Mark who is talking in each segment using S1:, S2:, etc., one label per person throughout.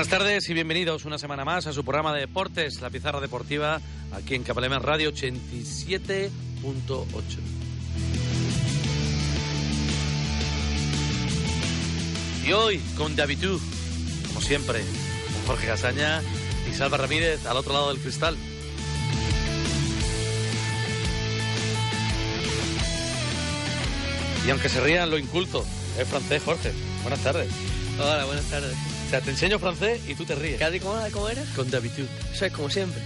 S1: Buenas tardes y bienvenidos una semana más a su programa de deportes, la pizarra deportiva, aquí en Capalemen Radio 87.8. Y hoy con David, como siempre, con Jorge Casaña y Salva Ramírez al otro lado del cristal. Y aunque se rían lo inculto, es francés, Jorge. Buenas tardes.
S2: Hola, buenas tardes.
S1: O sea, te enseño francés y tú te ríes.
S2: ¿Cadi cómo, cómo eres?
S1: Con David.
S2: Eso es como siempre.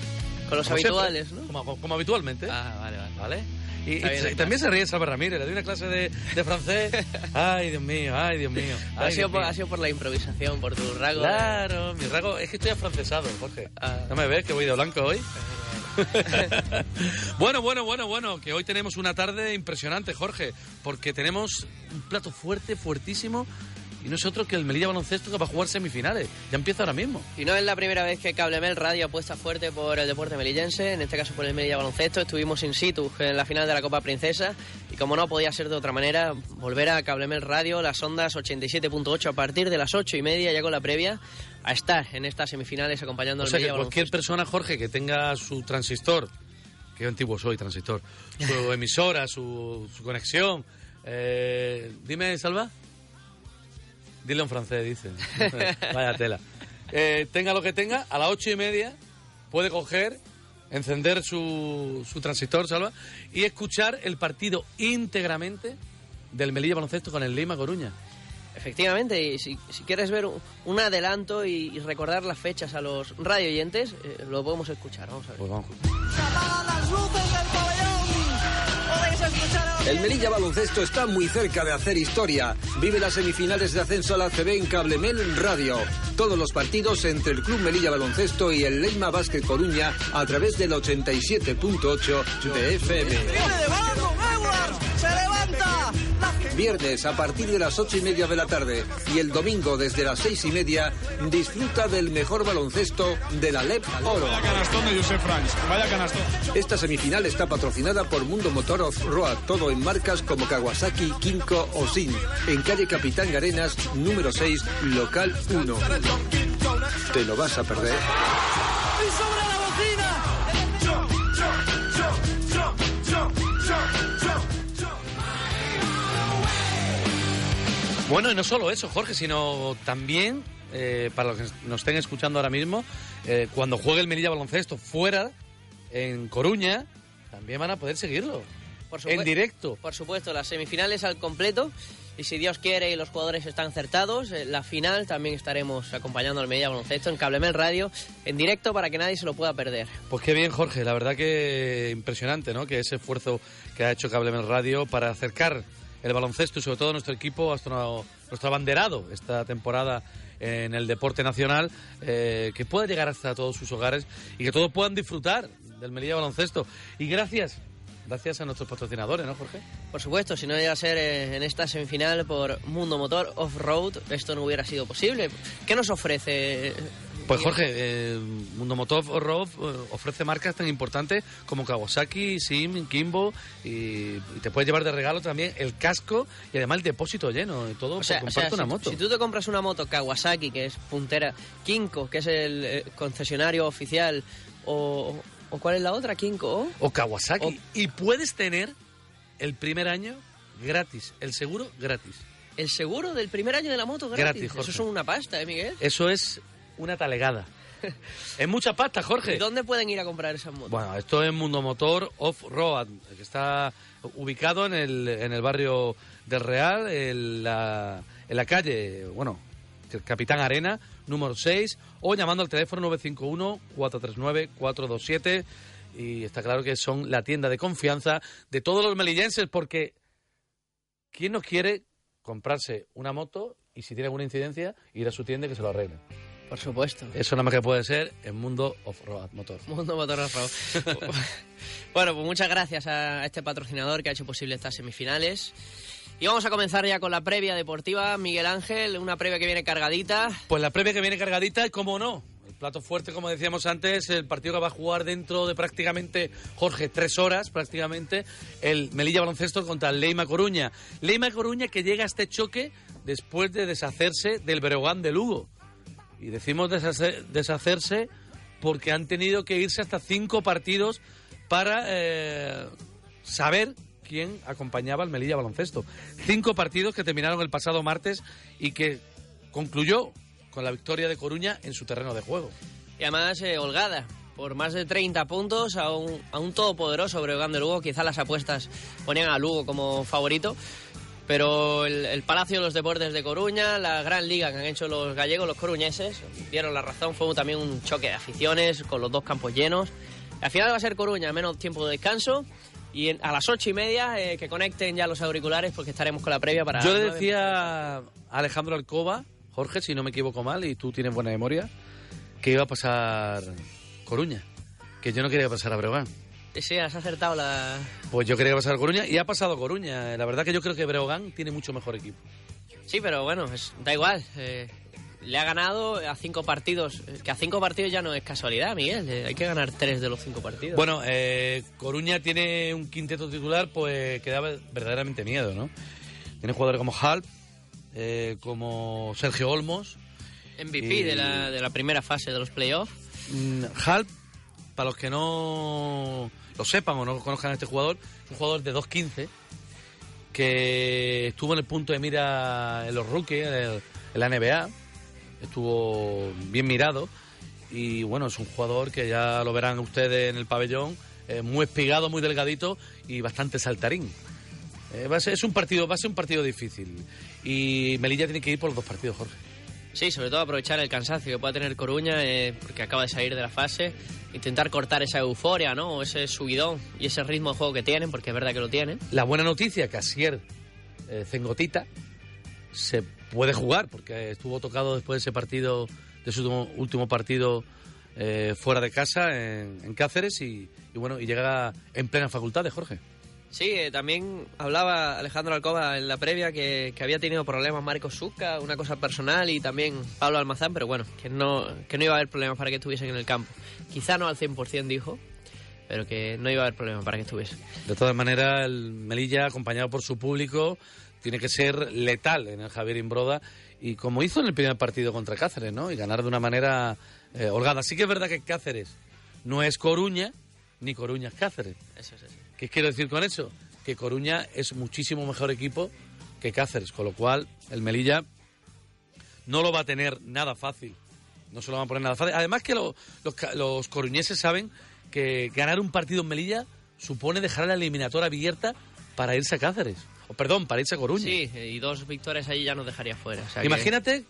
S2: Con los
S1: Como
S2: habituales,
S1: siempre.
S2: ¿no?
S1: Como, como habitualmente.
S2: Ah, vale, vale.
S1: ¿Vale? Y, y
S2: bien, está
S1: también se ríe Salva Ramírez, le doy una clase de, de francés. Ay, Dios mío, ay, Dios mío.
S2: Ha
S1: ay,
S2: sido,
S1: Dios
S2: por,
S1: mío.
S2: ha sido por la improvisación, por tu rasgo. de-
S1: Claro, mi rasgo. Es que estoy afrancesado, Jorge.
S2: Ah.
S1: ¿No me ves que voy de blanco hoy? bueno, bueno, bueno, bueno, que hoy tenemos una tarde impresionante, Jorge, porque tenemos un plato fuerte, fuertísimo, y no es otro que el Melilla Baloncesto que va a jugar semifinales. Ya empieza ahora mismo.
S2: Y no es la primera vez que Cablemel Radio apuesta fuerte por el deporte melillense, en este caso por el Melilla Baloncesto. Estuvimos in situ en la final de la Copa Princesa y como no podía ser de otra manera, volver a Cablemel Radio, las ondas 87.8 a partir de las 8 y media ya con la previa, a estar en estas semifinales acompañando
S1: O
S2: al
S1: sea que
S2: Melilla
S1: cualquier
S2: Baloncesto.
S1: persona, Jorge, que tenga su transistor, que antiguo soy transistor, su emisora, su, su conexión. eh, dime, Salva. Dile en francés, dicen. Vaya tela. Eh, tenga lo que tenga, a las ocho y media puede coger, encender su, su transistor, Salva, y escuchar el partido íntegramente del Melilla Baloncesto con el Lima Coruña.
S2: Efectivamente, y si, si quieres ver un, un adelanto y, y recordar las fechas a los radio oyentes, eh, lo podemos escuchar. Vamos a ver.
S1: Pues vamos.
S3: El Melilla Baloncesto está muy cerca de hacer historia. Vive las semifinales de ascenso a la CB en Cablemel Radio. Todos los partidos entre el Club Melilla Baloncesto y el Leima Basket Coruña a través del 87.8 de FM. Viernes a partir de las ocho y media de la tarde y el domingo desde las seis y media disfruta del mejor baloncesto de la LEP Oro.
S4: canastón de Josep Franch. Vaya canastón.
S3: Esta semifinal está patrocinada por Mundo Motor Off-Road, todo en marcas como Kawasaki, Kinko o Sin, en calle Capitán Garenas, número 6, local 1. ¿Te lo vas a perder?
S1: Bueno, y no solo eso, Jorge, sino también, eh, para los que nos estén escuchando ahora mismo, eh, cuando juegue el Melilla Baloncesto fuera, en Coruña, también van a poder seguirlo.
S2: Por
S1: En
S2: supue-
S1: directo.
S2: Por supuesto, las semifinales al completo. Y si Dios quiere y los jugadores están acertados, eh, la final también estaremos acompañando al Media Baloncesto en Cablemel Radio en directo para que nadie se lo pueda perder.
S1: Pues qué bien, Jorge. La verdad que impresionante, ¿no? Que ese esfuerzo que ha hecho Cablemel Radio para acercar el baloncesto y sobre todo nuestro equipo nuestro abanderado esta temporada en el deporte nacional, eh, que pueda llegar hasta todos sus hogares y que todos puedan disfrutar del Melilla Baloncesto. Y gracias, gracias a nuestros patrocinadores, ¿no, Jorge?
S2: Por supuesto, si no llega a ser eh, en esta semifinal por Mundo Motor Off-Road, esto no hubiera sido posible. ¿Qué nos ofrece? Eh,
S1: Pues? Jorge, eh, Mundo Motor Road ofrece marcas tan importantes como Kawasaki, Sim, Kimbo y, te puedes llevar de regalo también el casco y además el depósito lleno y todo
S2: O sea,
S1: por
S2: o sea,
S1: comprarte una
S2: si,
S1: moto.
S2: si tú te compras una moto Kawasaki, que es puntera, Kinko, que es el eh, concesionario oficial, o, o ¿cuál es la otra? Kinko.
S1: O Kawasaki.
S2: O-
S1: Y puedes tener el primer año gratis, el seguro gratis.
S2: El seguro del primer año de la moto gratis.
S1: Gratis,
S2: Eso es una pasta, ¿eh, Miguel?
S1: Eso es una talegada. es mucha pasta, Jorge.
S2: ¿Y dónde pueden ir a comprar esas motos?
S1: Bueno, esto es Mundo Motor Off-Road, que está ubicado en el, en el barrio del Real, en la, en la calle, bueno, Capitán Arena, número 6, o llamando al teléfono 951-439-427. Y está claro que son la tienda de confianza de todos los melillenses, porque ¿quién no quiere comprarse una moto y si tiene alguna incidencia, ir a su tienda y que se lo arregle?
S2: Por supuesto.
S1: Eso nada más que puede ser en Mundo Off-Road Motor.
S2: Mundo Motor Off-Road. bueno, pues muchas gracias a este patrocinador que ha hecho posible estas semifinales. Y vamos a comenzar ya con la previa deportiva. Miguel Ángel, una previa que viene cargadita.
S1: Pues la previa que viene cargadita, cómo no. El plato fuerte, como decíamos antes, el partido que va a jugar dentro de prácticamente, Jorge, tres horas prácticamente, el Melilla Baloncesto contra el Leima Coruña. Leima Coruña que llega a este choque después de deshacerse del Breogán de Lugo. Y decimos deshacer- deshacerse porque han tenido que irse hasta cinco partidos para eh, saber quién acompañaba al Melilla Baloncesto. Cinco partidos que terminaron el pasado martes y que concluyó con la victoria de Coruña en su terreno de juego.
S2: Y además, eh, holgada. Por más de 30 puntos a un, a un todopoderoso de Lugo. Quizá las apuestas ponían a Lugo como favorito. Pero el, el Palacio de los Deportes de Coruña, la gran liga que han hecho los gallegos, los coruñeses, dieron la razón. Fue también un choque de aficiones con los dos campos llenos. Al final va a ser Coruña, menos tiempo de descanso. Y en- a las ocho y media eh, que conecten ya los auriculares porque estaremos con la previa para...
S1: Yo le decía a Alejandro Alcoba, Jorge, si no me equivoco mal, y tú tienes buena memoria, que iba a pasar Coruña, que yo no quería pasar a Breogán.
S2: Sí, has acertado la...
S1: Pues yo quería pasar a Coruña y ha pasado Coruña. La verdad que yo creo que Breogán tiene mucho mejor equipo.
S2: Sí, pero bueno, es- da igual. eh, le ha ganado a cinco partidos. eh, Que a cinco partidos ya no es casualidad, Miguel. eh, hay que ganar tres de los cinco partidos.
S1: Bueno, eh, Coruña tiene un quinteto titular pues que da verdaderamente miedo, ¿no? Tiene jugadores como Halp, eh, como Sergio Olmos.
S2: MVP
S1: y-
S2: de, la, de la primera fase de los playoffs.
S1: Mm, Halp, para los que no lo sepan o no conozcan a este jugador, un jugador de 2'15 que estuvo en el punto de mira en los rookies, en, el- en la NBA, estuvo bien mirado y bueno, es un jugador que ya lo verán ustedes en el pabellón, eh, muy espigado, muy delgadito y bastante saltarín. Eh, va a ser, es un partido, va a ser un partido difícil y Melilla tiene que ir por los dos partidos, Jorge.
S2: Sí, sobre todo aprovechar el cansancio que pueda tener Coruña, eh, porque acaba de salir de la fase. Intentar cortar esa euforia, ¿no? O ese subidón y ese ritmo de juego que tienen, porque es verdad que lo tienen.
S1: La buena noticia que Asier eh, Cengotita se puede jugar porque estuvo tocado después de ese partido, de su último, partido eh, fuera de casa en, en Cáceres y, y bueno y llega en plena facultad de Jorge.
S2: Sí, eh, también hablaba Alejandro Alcoba en la previa que, había tenido problemas Marcos Zucca, una cosa personal, y también Pablo Almazán, pero bueno, que no, que no iba a haber problemas para que estuviesen en el campo. Quizá no al 100% dijo, pero que no iba a haber problemas para que estuviesen.
S1: De todas maneras, el Melilla, acompañado por su público, tiene que ser letal en el Javier Imbroda y como hizo en el primer partido contra Cáceres, ¿no? Y ganar de una manera eh, holgada. Sí que es verdad que Cáceres no es Coruña, ni Coruña es Cáceres. ¿Qué quiero decir con eso? Que Coruña es muchísimo mejor equipo que Cáceres, con lo cual el Melilla no lo va a tener nada fácil. No se lo van a poner nada fácil. Además que lo- los, los coruñeses saben que ganar un partido en Melilla supone dejar la eliminatoria abierta para irse a Cáceres. O perdón, para irse a Coruña.
S2: Sí, y dos victorias ahí ya nos dejaría fuera. o sea que-
S1: Imagínate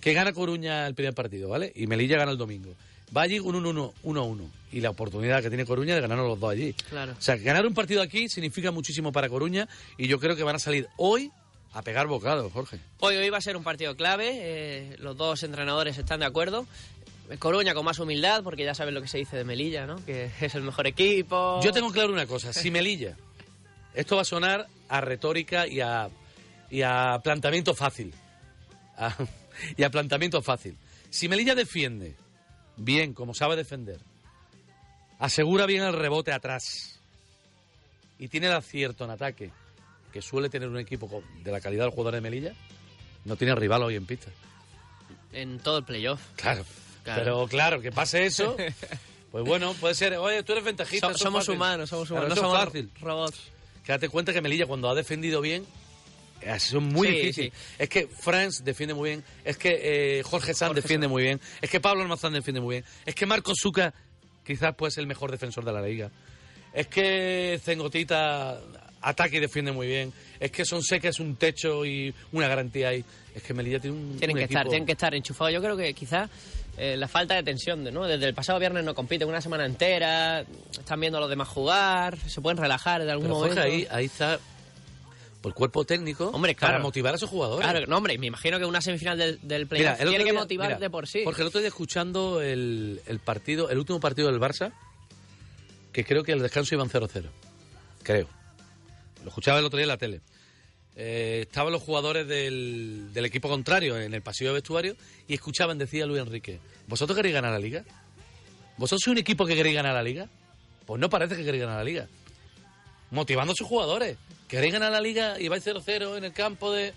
S1: que gana Coruña el primer partido, ¿vale? Y Melilla gana el domingo. Va allí un 1-1 1-1. Y la oportunidad que tiene Coruña de ganarnos los dos allí.
S2: Claro.
S1: O sea, ganar un partido aquí significa muchísimo para Coruña y yo creo que van a salir hoy a pegar bocados, Jorge.
S2: Hoy, hoy va a ser un partido clave, eh, los dos entrenadores están de acuerdo. Coruña con más humildad, porque ya saben lo que se dice de Melilla, ¿no? Que es el mejor equipo.
S1: Yo tengo claro una cosa, si Melilla, esto va a sonar a retórica y a, y a planteamiento fácil. A- y a planteamiento fácil. Si Melilla defiende bien, como sabe defender, asegura bien el rebote atrás y tiene el acierto en ataque, que suele tener un equipo de la calidad del jugador de Melilla, no tiene rival hoy en pista.
S2: En todo el playoff.
S1: Claro.
S2: Claro.
S1: Pero claro, que pase eso, pues bueno, puede ser, oye, tú eres ventajista.
S2: So-
S1: es
S2: somos
S1: fácil.
S2: humanos, somos humanos, no
S1: es
S2: somos
S1: fácil.
S2: robots.
S1: Quédate cuenta que Melilla cuando ha defendido bien ha sido muy
S2: Sí,
S1: difícil.
S2: sí.
S1: Es que Franz defiende muy bien, es que eh, Jorge Sanz
S2: Jorge
S1: defiende muy bien, es que Pablo Almazán defiende muy bien, es que Marcos Zucca quizás puede ser el mejor defensor de la liga. Es que Cengotita ataque y defiende muy bien. Es que son que es un techo y una garantía ahí. Es que Melilla tiene un.
S2: Tienen
S1: un
S2: que estar, tienen que estar enchufados. Yo creo que quizás eh, la falta de tensión, ¿no? Desde el pasado viernes no compiten una semana entera, están viendo a los demás jugar, se pueden relajar de algún
S1: Pero Jorge,
S2: momento.
S1: ahí, ahí está por el cuerpo técnico
S2: Hombre,
S1: para
S2: claro.
S1: motivar a sus jugadores.
S2: Claro, no, hombre, me imagino que una semifinal del, del playoff tiene que motivar
S1: mira,
S2: de por sí.
S1: Porque el otro día escuchando el, el partido, el último partido del Barça, que creo que el descanso iban 0-0. Creo. Lo escuchaba el otro día en la tele. Eh, estaban los jugadores del, del equipo contrario en el pasillo de vestuario y escuchaban, decía Luis Enrique, ¿vosotros queréis ganar la liga? ¿Vosotros sois un equipo que queréis ganar la liga? Pues no parece que queréis ganar la liga. Motivando a sus jugadores. ¿Queréis ganar la liga y vais 0-0 en el campo de...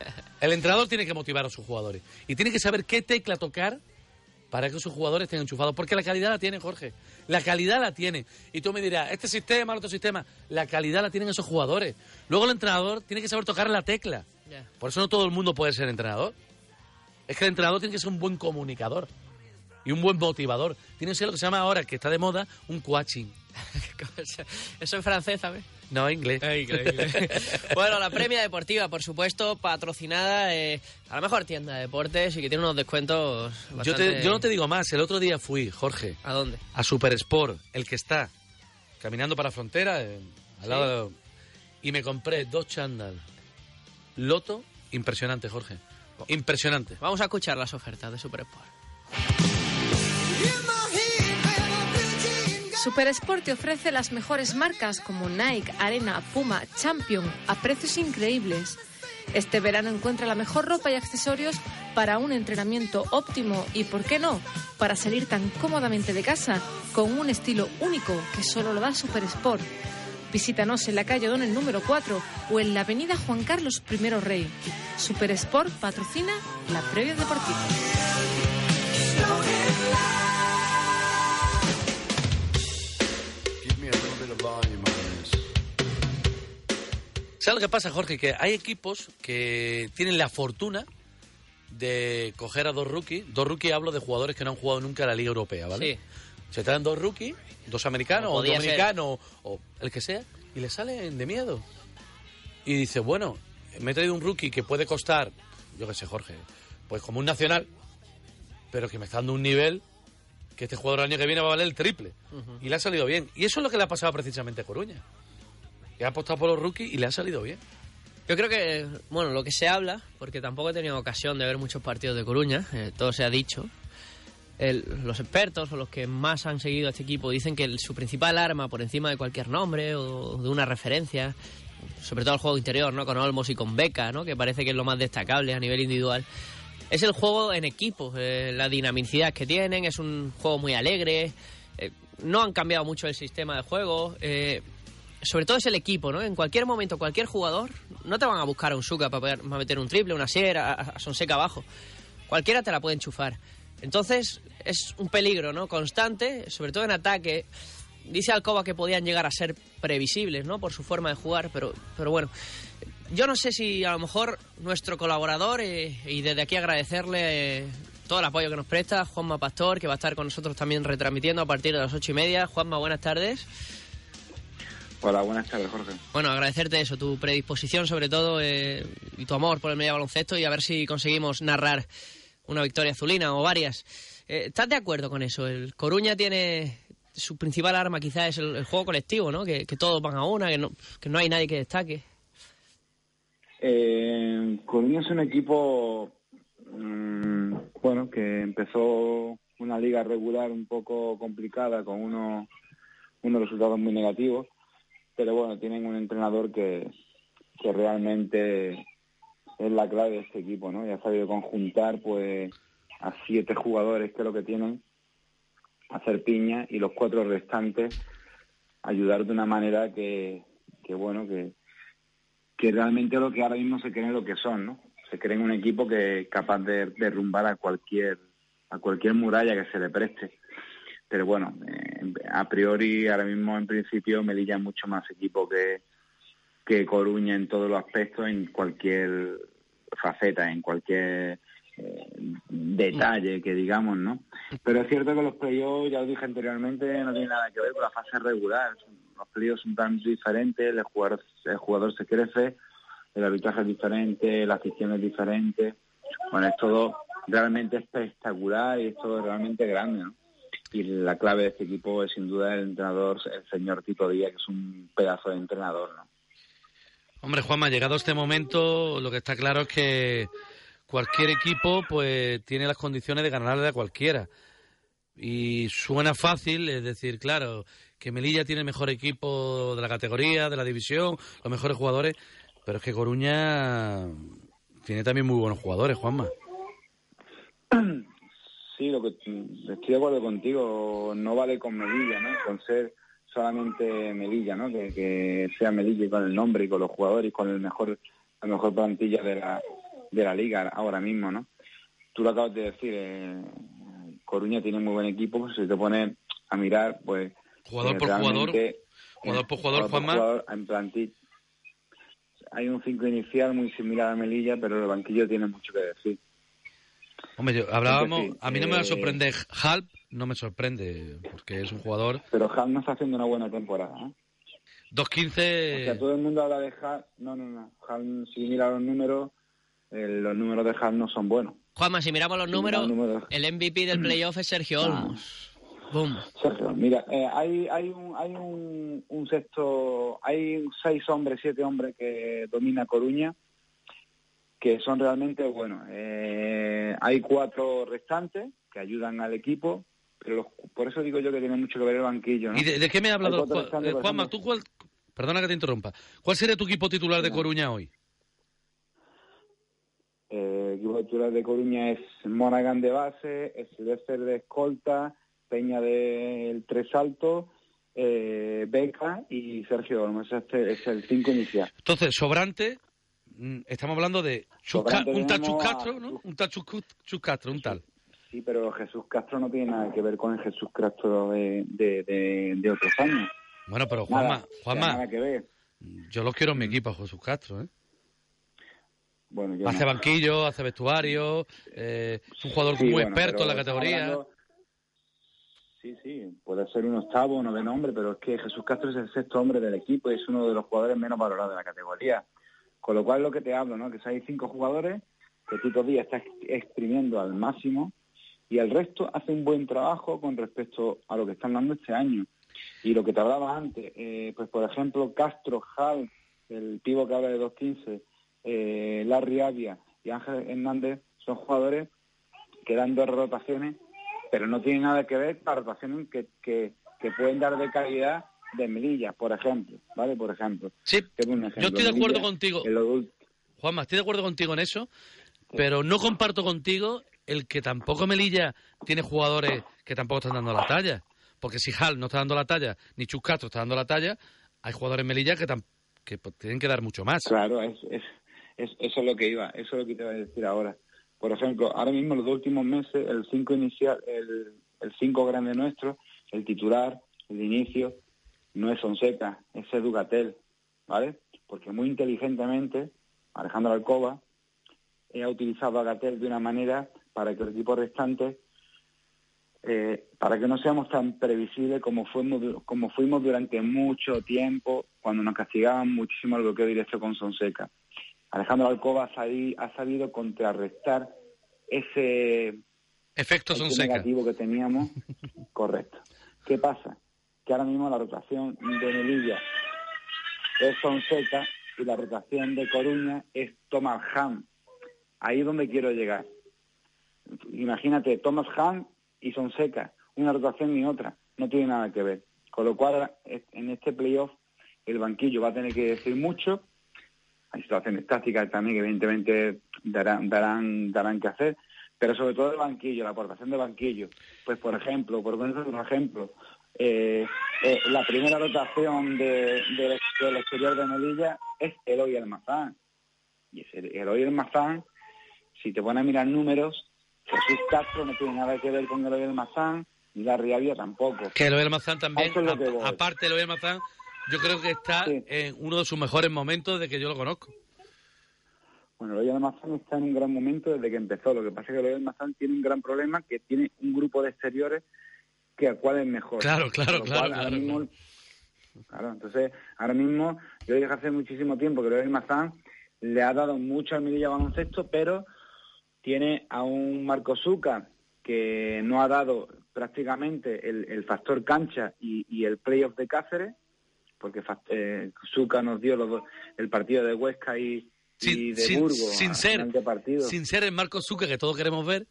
S1: El entrenador tiene que motivar a sus jugadores y tiene que saber qué tecla tocar para que sus jugadores estén enchufados. Porque la calidad la tiene, Jorge. La calidad la tiene. Y tú me dirás, este sistema, el otro sistema. La calidad la tienen esos jugadores. Luego el entrenador tiene que saber tocar la tecla. Por eso no todo el mundo puede ser entrenador. Es que el entrenador tiene que ser un buen comunicador y un buen motivador. Tiene que ser lo que se llama ahora, que está de moda, un coaching.
S2: Eso en francés, ¿sabes?
S1: No, inglés.
S2: bueno, la premia deportiva, por supuesto, patrocinada eh, a la mejor tienda de deportes y que tiene unos descuentos
S1: yo, te-
S2: bastante-
S1: yo no te digo más. El otro día fui, Jorge,
S2: ¿A dónde?
S1: a Super Sport, el que está caminando para frontera, eh, al lado de- y me compré dos chándal Loto, impresionante, Jorge. Impresionante.
S2: Vamos a escuchar las ofertas de Supersport.
S5: Supersport te ofrece las mejores marcas como Nike, Arena, Puma, Champion a precios increíbles. Este verano encuentra la mejor ropa y accesorios para un entrenamiento óptimo y, ¿por qué no?, para salir tan cómodamente de casa con un estilo único que solo lo da Supersport. Visítanos en la calle Don el número 4 o en la avenida Juan Carlos I Rey. Supersport patrocina la previa deportiva.
S1: ¿Sabes lo que pasa, Jorge? Que hay equipos que tienen la fortuna de coger a dos rookies. Dos rookies hablo de jugadores que no han jugado nunca en la Liga Europea, ¿vale?
S2: Sí.
S1: Se traen dos rookies, dos americanos,
S2: O
S1: o un
S2: podía ser.
S1: dominicano, o el que sea, y le salen de miedo. Y dice, bueno, me he traído un rookie que puede costar, yo qué sé, Jorge, pues como un nacional, pero que me está dando un nivel que este jugador el año que viene va a valer el triple. Y le ha salido bien. Y eso es lo que le ha pasado precisamente a Coruña. Que ha apostado por los rookies y le ha salido bien.
S2: Yo creo que, bueno, lo que se habla, porque tampoco he tenido ocasión de ver muchos partidos de Coruña, eh, todo se ha dicho. los expertos o los que más han seguido a este equipo dicen que su principal arma por encima de cualquier nombre o de una referencia, sobre todo el juego interior, ¿no? Con Olmos y con Beca, ¿no? Que parece que es lo más destacable a nivel individual. Es el juego en equipo, eh, la dinamicidad que tienen, es un juego muy alegre, eh, no han cambiado mucho el sistema de juego, sobre todo es el equipo, ¿no? En cualquier momento, cualquier jugador, no te van a buscar a un Suka para para meter un triple, una sierra, a Sonseca abajo. Cualquiera te la puede enchufar. Entonces, es un peligro, ¿no? Constante, sobre todo en ataque. Dice Alcoba que podían llegar a ser previsibles, ¿no? Por su forma de jugar, pero, pero bueno. Yo no sé si a lo mejor nuestro colaborador, eh, y desde aquí agradecerle eh, todo el apoyo que nos presta, Juanma Pastor, que va a estar con nosotros también retransmitiendo a partir de las ocho y media. Juanma, buenas tardes.
S6: Hola, buenas tardes, Jorge.
S2: Bueno, agradecerte eso, tu predisposición sobre todo eh, y tu amor por el medio baloncesto y a ver si conseguimos narrar una victoria azulina o varias. Eh, ¿Estás de acuerdo con eso? El Coruña tiene su principal arma quizás es el, el juego colectivo, ¿no? Que, que todos van a una, que no, que no hay nadie que destaque.
S6: Eh, Coruña es un equipo, mm, bueno, que empezó una liga regular un poco complicada con unos, unos resultados muy negativos, pero bueno, tienen un entrenador que, que realmente es la clave de este equipo, ¿no? Y ha sabido conjuntar, pues, a siete jugadores que es lo que tienen, hacer piña y los cuatro restantes ayudar de una manera que, que bueno, que, que realmente lo que ahora mismo se creen lo que son, ¿no? Se creen un equipo que es capaz de derrumbar a cualquier a cualquier muralla que se le preste. Pero bueno, eh, a priori ahora mismo en principio Melilla es mucho más equipo que que Coruña en todos los aspectos, en cualquier faceta, en cualquier eh, detalle que digamos, ¿no? Pero es cierto que los playoffs, ya lo dije anteriormente, no tiene nada que ver con la fase regular. los playoffs son tan diferentes, el jugador, el jugador se crece, el arbitraje es diferente, la afición es diferente. Bueno, es todo realmente espectacular y es todo realmente grande, ¿no? Y la clave de este equipo es sin duda el entrenador, el señor Tito Díaz, que es un pedazo de entrenador, ¿no?
S1: Hombre, Juanma, llegado este momento, lo que está claro es que cualquier equipo pues tiene las condiciones de ganarle a cualquiera. Y suena fácil, es decir, claro, que Melilla tiene el mejor equipo de la categoría, de la división, los mejores jugadores, pero es que Coruña tiene también muy buenos jugadores, Juanma.
S6: Sí, lo que estoy de acuerdo contigo, no vale con Melilla, ¿no? Con ser solamente Melilla, ¿no? Que, sea Melilla con el nombre y con los jugadores y con el mejor la mejor plantilla de la de la liga ahora mismo, ¿no? Tú lo acabas de decir, eh, Coruña tiene muy buen equipo, pues si te pones a mirar, pues...
S1: Jugador por jugador, jugador por jugador, Juanma.
S6: en plantilla. Hay un 5 inicial muy similar a Melilla, pero el banquillo tiene mucho que decir.
S1: Hombre, yo, hablábamos, a mí no me eh, sorprende Halp, no me sorprende, porque es un jugador...
S6: Pero Halp no está haciendo una buena temporada, ¿eh?
S1: 2.15...
S6: O sea, todo el mundo habla de Halp, no, no, no, Halp, si mira los números, los números de Halp no son buenos.
S2: Juanma, si miramos los números, el MVP del playoff es Sergio Olmos. Boom.
S6: Sergio, mira, eh, hay, hay, un, hay un, un, sexto, hay seis hombres, siete hombres que domina Coruña, que son realmente buenos. Eh, hay cuatro restantes que ayudan al equipo, pero por eso digo yo que tiene mucho que ver el banquillo.
S1: ¿Y de, qué me ha hablado? Eh, Juanma, tú cuál, perdona que te interrumpa, ¿cuál sería tu equipo titular de Coruña hoy?
S6: Eh, el equipo titular de Coruña es Monaghan de base, es Silvestre de escolta, Peña del Tres Alto, eh, Beca y Sergio Olmos. Este es el cinco inicial.
S1: Entonces, sobrante, estamos hablando de un tal Castro, ¿no? Un tal Castro, un tal.
S6: Sí, pero Jesús Castro no tiene nada que ver con el Jesús Castro de, de, otros años.
S1: Bueno, pero Juanma, Juanma, yo lo quiero en mi equipo, Jesús Castro, ¿eh? hace banquillo, hace vestuario, eh, es un jugador muy experto en la categoría.
S6: Sí, sí, puede ser un octavo, o de nombre, pero es que Jesús Castro es el sexto hombre del equipo y es uno de los jugadores menos valorados de la categoría. Con lo cual lo que te hablo, ¿no? Que hay cinco jugadores que Tito Díaz está exprimiendo al máximo y el resto hace un buen trabajo con respecto a lo que están dando este año. Y lo que te hablaba antes, eh, pues por ejemplo Castro, Hal, el pivo que habla de 2.15, eh, Larry Avia y Ángel Hernández son jugadores que dan dos rotaciones, pero no tienen nada que ver con rotaciones que, que, pueden dar de calidad de Melilla, por ejemplo, ¿vale? Por ejemplo.
S1: Sí, yo estoy de acuerdo contigo. Juanma, estoy de acuerdo contigo en eso, pero no comparto contigo el que tampoco Melilla tiene jugadores que tampoco están dando la talla. Porque si Hal no está dando la talla, ni Chus Castro está dando la talla, hay jugadores en Melilla que, que tienen que dar mucho más.
S6: Claro, es, eso es lo que iba, eso es lo que te iba a decir ahora. Por ejemplo, ahora mismo en los últimos meses, el 5 inicial, el, el cinco grande nuestro, el titular, el inicio, no es Fonseca, es Educatel, ¿vale? Porque muy inteligentemente, Alejandro Alcoba ha utilizado a Gatel de una manera para que el equipo restante, eh, para que no seamos tan previsibles como fuimos, como fuimos durante mucho tiempo cuando nos castigaban muchísimo el bloqueo directo con Sonseca. Alejandro Alcoba ha sabido contrarrestar ese
S1: efecto
S6: negativo que teníamos. Correcto. ¿Qué pasa? Que ahora mismo la rotación de Melilla es Sonseca y la rotación de Coruña es Thomas Hahn. Ahí es donde quiero llegar. Imagínate, Thomas Hahn y Sonseca, una rotación y otra, no tiene nada que ver. Con lo cual, en este playoff, el banquillo va a tener que decir mucho hay situaciones tácticas también que evidentemente darán, darán, darán que hacer, pero sobre todo el banquillo, la aportación de banquillo. Pues por ejemplo, por poner un ejemplo, eh, eh, la primera rotación de, del exterior de Melilla es Eloy Almazán. Y ese Eloy Almazán, si te pones a mirar números, Jesús Castro no tiene nada que ver con Eloy Almazán, ni la Riavia tampoco.
S1: Que Eloy Almazán también, aparte de Eloy Almazán, yo creo que está en uno de sus mejores momentos desde que yo lo conozco.
S6: Bueno, Loyal Almazán está en un gran momento desde que empezó. Lo que pasa es que Loyal Almazán tiene un gran problema, que tiene un grupo de exteriores que a cuál es mejor.
S1: Claro, claro, claro,
S6: Claro, entonces ahora mismo yo desde hace muchísimo tiempo que el Mazán le ha dado mucho al Melilla baloncesto, pero tiene a un Marco Zuca que no ha dado prácticamente el, factor cancha y, el playoff de Cáceres, porque eh, Zuca nos dio los el partido de Huesca y, de Burgos.
S1: Sin ser, sin ser el Marco Zuca que todos queremos ver.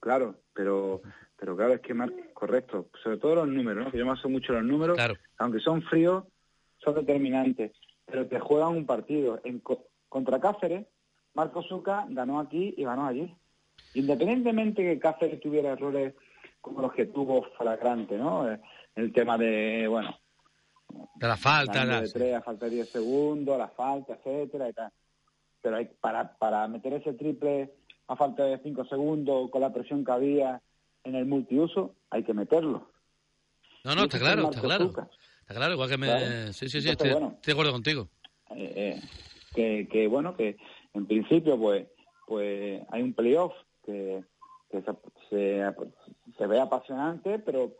S6: Claro, pero pero claro, es que correcto, sobre todo los números, ¿no? que yo me baso mucho los números, aunque son fríos, son determinantes, pero te juegan un partido. En, contra Cáceres, Marco Zuca ganó aquí y ganó allí. Independientemente que Cáceres tuviera errores como los que tuvo flagrante, ¿no? Eh, el tema de, bueno...
S1: De la falta.
S6: La... De tres, a falta de 10 segundos, la falta, etcétera y tal. Pero hay, para, para meter ese triple a falta de 5 segundos, con la presión que había en el multiuso, hay que meterlo.
S1: No, no, está claro, está claro. Está claro, igual que me... Sí, sí, sí, estoy, de acuerdo contigo.
S6: Eh, eh, que, que, bueno, que en principio, pues, pues hay un playoff que, que se, se, ve apasionante, pero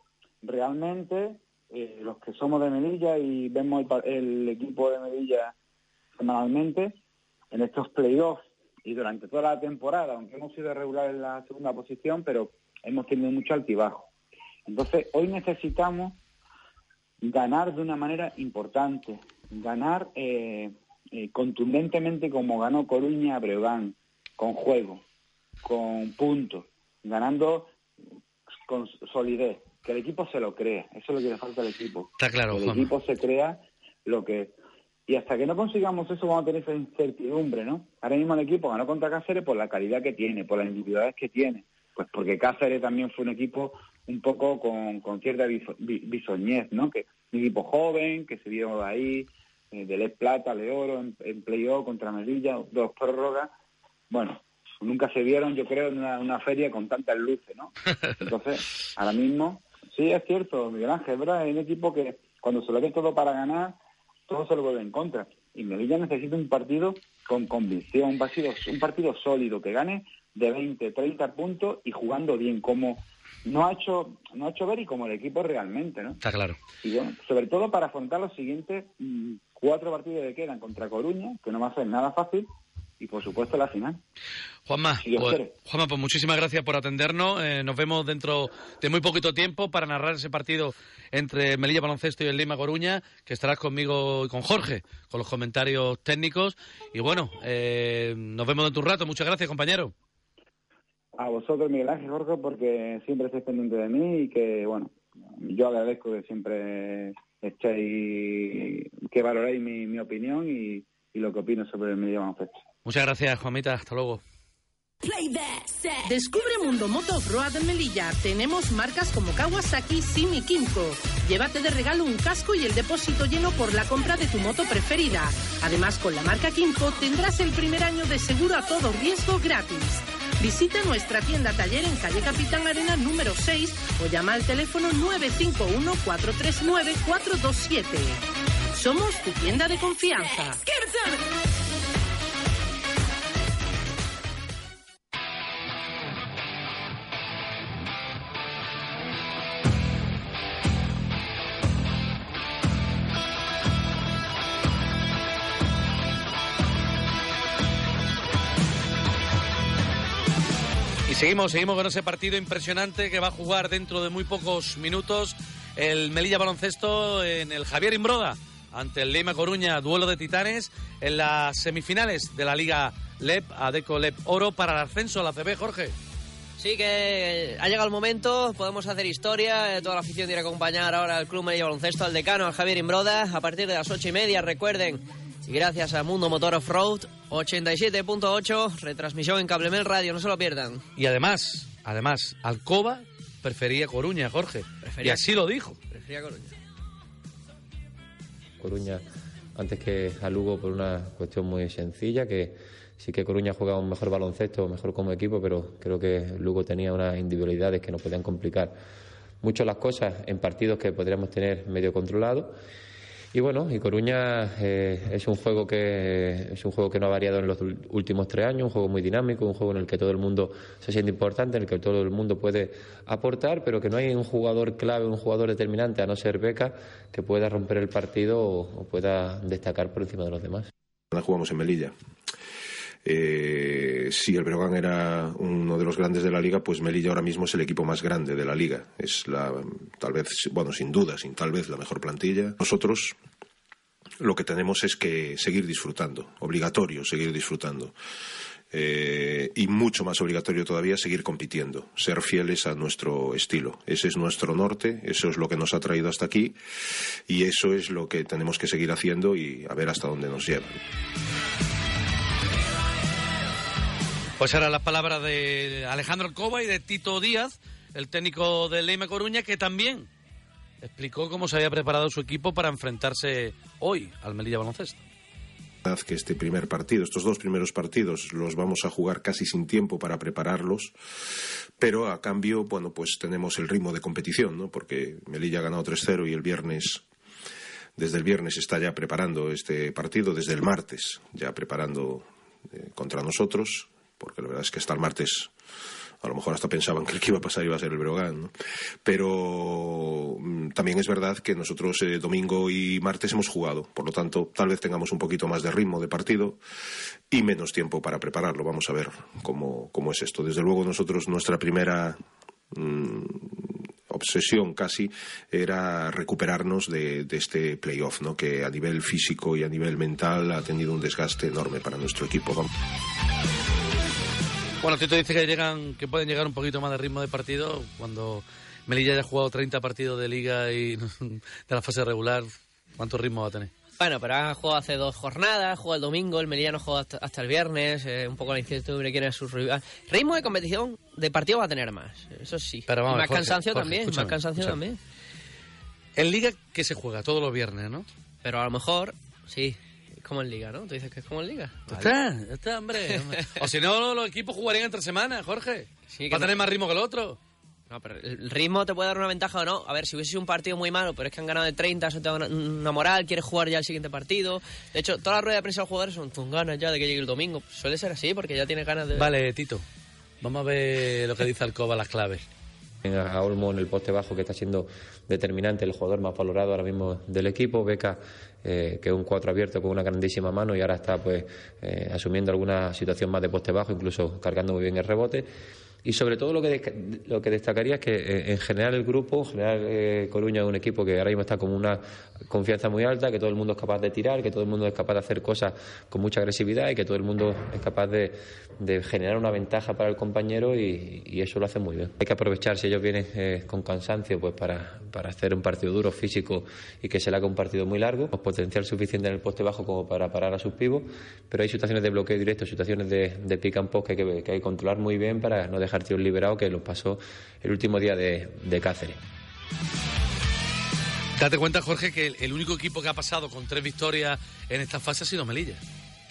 S6: realmente eh, los que somos de Melilla y vemos el, equipo de Melilla semanalmente, en estos playoffs y durante toda la temporada, aunque hemos sido regular en la segunda posición, pero hemos tenido mucho altibajo. Entonces, hoy necesitamos ganar de una manera importante, ganar eh, eh, contundentemente como ganó Coruña a Breogán, con juego, con puntos, ganando con solidez, que el equipo se lo crea, eso es lo que le falta al equipo.
S1: Está claro,
S6: que el equipo se crea lo que y hasta que no consigamos eso vamos a tener esa incertidumbre, ¿no? Ahora mismo el equipo ganó contra Cáceres por la calidad que tiene, por las individualidades que tiene, pues porque Cáceres también fue un equipo un poco con, con cierta bisoñez, ¿no? Que un equipo joven, que se vio ahí, eh, de Les Plata, Le Oro, en, en playoff contra Melilla, dos prórrogas. Bueno, nunca se vieron, yo creo, en una, feria con tantas luces, ¿no? Entonces, ahora mismo, sí, es cierto, Miguel Ángel, ¿verdad? Es un equipo que cuando se lo ve todo para ganar, todo se lo vuelve en contra. Y Melilla necesita un partido con convicción, un partido, un partido sólido, que gane de 20, 30 puntos y jugando bien, como no ha hecho no ha hecho ver y como el equipo realmente, ¿no?
S1: Está claro.
S6: Y bueno, sobre todo para afrontar los siguientes mm, cuatro partidos que quedan contra Coruña, que no va a ser nada fácil, y por supuesto la final.
S1: Juanma, pues, Juanma, pues muchísimas gracias por atendernos. Eh, nos vemos dentro de muy poquito tiempo para narrar ese partido entre Melilla Baloncesto y el Lima Coruña, que estarás conmigo y con Jorge, con los comentarios técnicos. Y bueno, eh, nos vemos dentro de un rato. Muchas gracias, compañero.
S6: A vosotros, Miguel Ángel Jorge, porque siempre estáis pendiente de mí y que, bueno, yo agradezco que siempre estéis, que valoréis mi, opinión y, lo que opino sobre el medio baloncesto.
S1: Muchas gracias, Juanita. Hasta luego.
S7: Descubre Mundo Moto Road en Melilla. Tenemos marcas como Kawasaki, Sim y Kimco. Llévate de regalo un casco y el depósito lleno por la compra de tu moto preferida. Además, con la marca Kimco tendrás el primer año de seguro a todo riesgo gratis. Visita nuestra tienda taller en calle Capitán Arena número 6 o llama al teléfono 951-439-427. Somos tu tienda de confianza.
S1: Seguimos, seguimos con ese partido impresionante que va a jugar dentro de muy pocos minutos el Melilla Baloncesto en el Javier Imbroda ante el Leima Coruña, duelo de titanes en las semifinales de la Liga LEP, Adeco LEP Oro para el ascenso a la CB, Jorge.
S2: Sí, que ha llegado el momento, podemos hacer historia, eh, toda la afición tiene que acompañar ahora al Club Melilla Baloncesto, al decano, al Javier Imbroda, a partir de las ocho y media, recuerden, y gracias a Mundo Motor Off-Road, 87.8, retransmisión en Cablemel Radio, no se lo pierdan.
S1: Y además, además, Alcoba prefería Coruña, Jorge. Y así lo dijo.
S2: Prefería Coruña.
S8: Coruña antes que a Lugo por una cuestión muy sencilla, que sí que Coruña jugaba un mejor baloncesto, mejor como equipo, pero creo que Lugo tenía unas individualidades que nos podían complicar mucho las cosas en partidos que podríamos tener medio controlados Y bueno, y Coruña eh, es un juego que es un juego que no ha variado en los últimos tres años, un juego muy dinámico, un juego en el que todo el mundo se siente importante, en el que todo el mundo puede aportar, pero que no hay un jugador clave, un jugador determinante, a no ser Beca, que pueda romper el partido o, pueda destacar por encima de los demás.
S9: Jugamos en Melilla. Eh, si el Breogán era uno de los grandes de la liga, pues Melilla ahora mismo es el equipo más grande de la liga. Es la, tal vez, bueno, sin duda, sin tal vez la mejor plantilla. Nosotros lo que tenemos es que seguir disfrutando, obligatorio seguir disfrutando. Eh, y mucho más obligatorio todavía seguir compitiendo, ser fieles a nuestro estilo. Ese es nuestro norte, eso es lo que nos ha traído hasta aquí y eso es lo que tenemos que seguir haciendo y a ver hasta dónde nos llevan.
S1: Pues eran las palabras de Alejandro Alcoba y de Tito Díaz, el técnico del Leime Coruña, que también explicó cómo se había preparado su equipo para enfrentarse hoy al Melilla Baloncesto
S9: que este primer partido, estos dos primeros partidos, los vamos a jugar casi sin tiempo para prepararlos, pero a cambio, bueno, pues tenemos el ritmo de competición, ¿no? Porque Melilla ha ganado 3-0 y el viernes, desde el viernes está ya preparando este partido, desde el martes ya preparando eh, contra nosotros porque la verdad es que hasta el martes a lo mejor hasta pensaban que el que iba a pasar iba a ser el Breogán, ¿no? Pero mm, también es verdad que nosotros eh, domingo y martes hemos jugado, por lo tanto tal vez tengamos un poquito más de ritmo de partido y menos tiempo para prepararlo. Vamos a ver cómo, cómo es esto. Desde luego nosotros nuestra primera mm, obsesión casi era recuperarnos de, de, este playoff, ¿no? que a nivel físico y a nivel mental ha tenido un desgaste enorme para nuestro equipo. Vamos.
S1: Bueno, Tito dice que llegan, que pueden llegar un poquito más de ritmo de partido cuando Melilla haya jugado 30 partidos de liga y de la fase regular. ¿Cuánto ritmo va a tener?
S2: Bueno, pero ha jugado hace dos jornadas, jugó el domingo, el Melilla no juega hasta, el viernes, eh, un poco la incertidumbre quién es su rival. Ritmo de competición de partido va a tener más, eso sí. Pero vamos, más cansancio también, más cansancio también.
S1: En liga que se juega todos los viernes, ¿no?
S2: Pero a lo mejor, sí, como en Liga, ¿no? Tú dices que es como en Liga.
S1: Está, está, hombre. o si no, los equipos jugarían entre semanas, Jorge. Sí, Va a tener más ritmo que el otro.
S2: No, pero el ritmo te puede dar una ventaja o no. A ver, si hubiese sido un partido muy malo, pero es que han ganado de 30, eso te da una, moral, quieres jugar ya el siguiente partido. De hecho, toda la rueda de prensa de los jugadores son con ganas ya de que llegue el domingo. Suele ser así, porque ya tiene ganas de...
S1: Vale, Tito. Vamos a ver lo que dice Alcoba, las claves
S8: a Olmo en el poste bajo que está siendo determinante, el jugador más valorado ahora mismo del equipo, Beca eh, que es un cuatro abierto con una grandísima mano y ahora está pues eh, asumiendo alguna situación más de poste bajo, incluso cargando muy bien el rebote. Y sobre todo lo que, lo que destacaría es que eh, en general el grupo, en general Coruña es un equipo que ahora mismo está con una confianza muy alta, que todo el mundo es capaz de tirar, que todo el mundo es capaz de hacer cosas con mucha agresividad y que todo el mundo es capaz de, generar una ventaja para el compañero y, eso lo hace muy bien. Hay que aprovechar si ellos vienen con cansancio pues para, para hacer un partido duro, físico y que se le haga un partido muy largo potencial suficiente en el poste bajo como para parar a sus pibos, pero hay situaciones de bloqueo directo, situaciones de, de pick and post que hay que, controlar muy bien para no dejar tiros liberados, que los pasó el último día de, Cáceres.
S1: Date cuenta, Jorge, que el, único equipo que ha pasado con tres victorias en esta fase ha sido Melilla.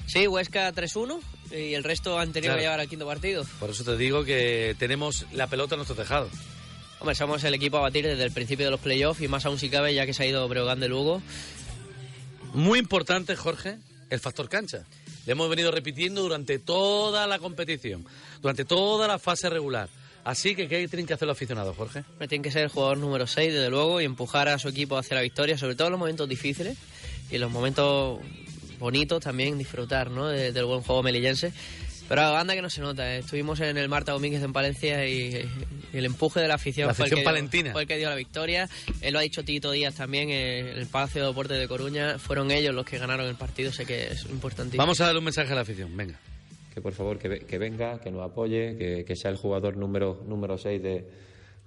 S2: Sí, Huesca 3-1 y el resto han tenido que llevar al quinto partido.
S1: Por eso te digo que tenemos la pelota en nuestro tejado.
S2: Hombre, somos el equipo a batir desde el principio de los playoffs y más aún si cabe ya que se ha ido Breogán de Lugo
S1: muy importante, Jorge, el factor cancha. Le hemos venido repitiendo durante toda la competición, durante toda la fase regular. Así que, ¿qué tienen que hacer los aficionados, Jorge?
S2: Tienen que ser el jugador número 6, desde luego, y empujar a su equipo hacia la victoria, sobre todo en los momentos difíciles y en los momentos bonitos también disfrutar ¿no? del buen juego melillense. Pero anda que no se nota. ¿eh? Estuvimos en el Marta Domínguez en Palencia y, el empuje de la afición,
S1: fue, el palentina.
S2: fue, el que dio la victoria. Él lo ha dicho Tito Díaz también en el Palacio de Deportes de Coruña. Fueron ellos los que ganaron el partido. Sé que es importantísimo.
S1: Vamos a darle un mensaje a la afición. Venga.
S8: Que por favor que, venga, que nos apoye, que, que sea el jugador número, número 6 de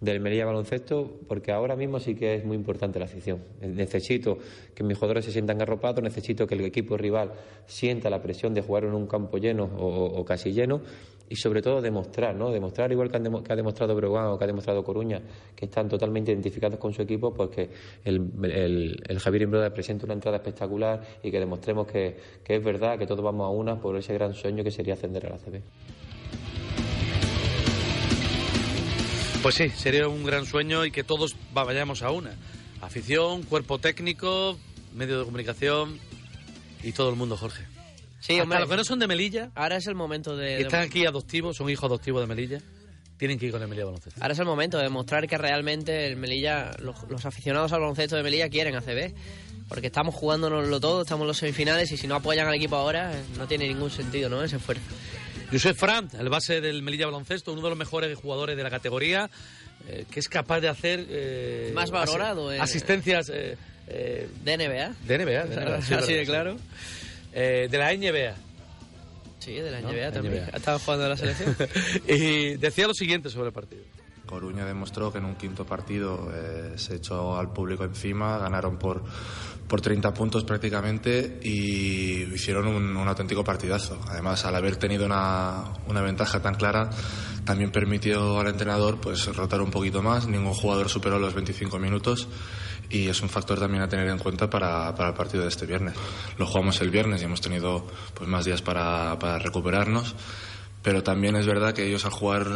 S8: del Melilla Baloncesto, porque ahora mismo sí que es muy importante la afición. Necesito que mis jugadores se sientan arropados, necesito que el equipo rival sienta la presión de jugar en un campo lleno o, casi lleno y sobre todo demostrar, ¿no? Demostrar igual que, ha demostrado Breogán o que ha demostrado Coruña, que están totalmente identificados con su equipo, porque el, el, Javier Imbroda presenta una entrada espectacular y que demostremos que, que es verdad, que todos vamos a una por ese gran sueño que sería ascender a la CB.
S1: Pues sí, sería un gran sueño y que todos vayamos a una. Afición, cuerpo técnico, medios de comunicación y todo el mundo, Jorge.
S2: Sí,
S1: Hasta
S2: hombre.
S1: los que no son de Melilla,
S2: Ahora es el momento de...
S1: que
S2: de-
S1: están aquí adoptivos, son hijos adoptivos de Melilla, tienen que ir con el Melilla Baloncesto.
S2: Ahora es el momento de demostrar que realmente el Melilla, los, los aficionados al baloncesto de Melilla quieren ACB. Porque estamos jugándonoslo todo, estamos en los semifinales y si no apoyan al equipo ahora, eh, no tiene ningún sentido, ¿no? Ese esfuerzo.
S1: Josep Frank, el base del Melilla Baloncesto, uno de los mejores jugadores de la categoría, eh, que es capaz de hacer... eh,
S2: Más valorado,
S1: asi-
S2: eh.
S1: asistencias eh,
S2: De NBA.
S1: de NBA. de NBA, sí,
S2: Así de claro.
S1: de la NBA.
S2: Sí, de la
S1: ¿No?
S2: NBA también.
S1: NBA.
S2: Ha estado jugando en la selección.
S1: y decía lo siguiente sobre el partido.
S10: Coruña demostró que en un quinto partido eh, se echó al público encima, ganaron por, por 30 puntos prácticamente y hicieron un, un auténtico partidazo. Además, al haber tenido una, una ventaja tan clara, también permitió al entrenador pues rotar un poquito más. Ningún jugador superó los 25 minutos y es un factor también a tener en cuenta para, para el partido de este viernes. Lo jugamos el viernes y hemos tenido pues, más días para, para recuperarnos. Pero también es verdad que ellos al jugar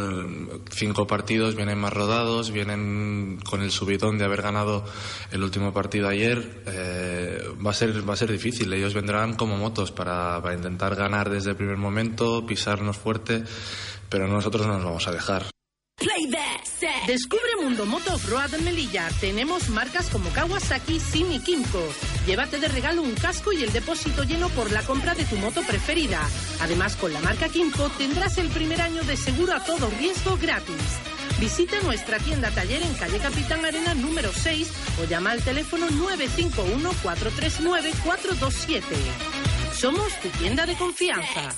S10: cinco partidos vienen más rodados, vienen con el subidón de haber ganado el último partido ayer. Eh, va, a ser, va a ser difícil. Ellos vendrán como motos para, para intentar ganar desde el primer momento, pisarnos fuerte, pero nosotros no nos vamos a dejar.
S7: Descubre Mundo Moto en Melilla. Tenemos marcas como Kawasaki, Sim y Kimco. Llévate de regalo un casco y el depósito lleno por la compra de tu moto preferida. Además, con la marca Kimco tendrás el primer año de seguro a todo riesgo gratis. Visita nuestra tienda taller en calle Capitán Arena número 6 o llama al teléfono 951-439-427. Somos tu tienda de confianza.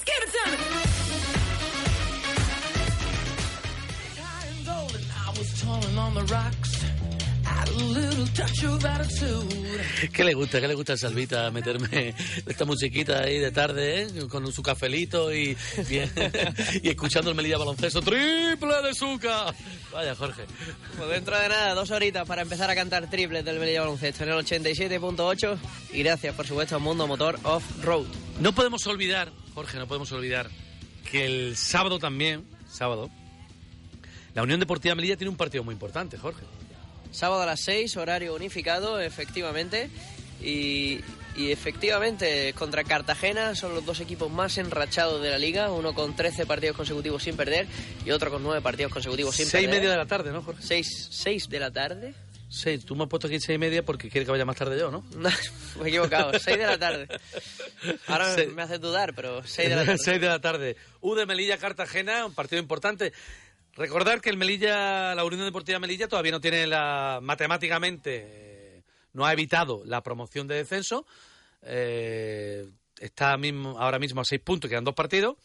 S1: ¿Qué le gusta? ¿Qué le gusta a Salvita meterme esta musiquita ahí de tarde, eh? con su cafelito y, bien- y escuchando el Melilla Baloncesto? ¡Triple de Zucca! Vaya, Jorge.
S2: Pues dentro de nada, dos horitas para empezar a cantar triples del Melilla Baloncesto en el 87.8 y gracias, por supuesto, a Mundo Motor Off-Road.
S1: No podemos olvidar, Jorge, no podemos olvidar que el sábado también, sábado, la Unión Deportiva Melilla tiene un partido muy importante, Jorge.
S2: Sábado a las 6, horario unificado, efectivamente. Y, y efectivamente, contra Cartagena son los dos equipos más enrachados de la liga. Uno con 13 partidos consecutivos sin perder y otro con 9 partidos consecutivos sin
S1: Seis y
S2: perder.
S1: media de la tarde, ¿no, Jorge?
S2: 6, 6 de la tarde.
S1: Seis, tú me has puesto aquí seis y media porque quieres que vaya más tarde yo, ¿no?
S2: No, me he equivocado, 6 de la tarde. Ahora
S1: Seis.
S2: me hace dudar, pero 6 de la tarde.
S1: 6 de la tarde. U de Melilla Cartagena, un partido importante. Recordar que el Melilla, la Unión Deportiva Melilla todavía no tiene la matemáticamente eh, no ha evitado la promoción de descenso. Eh, está mismo, ahora mismo a seis puntos, quedan dos partidos,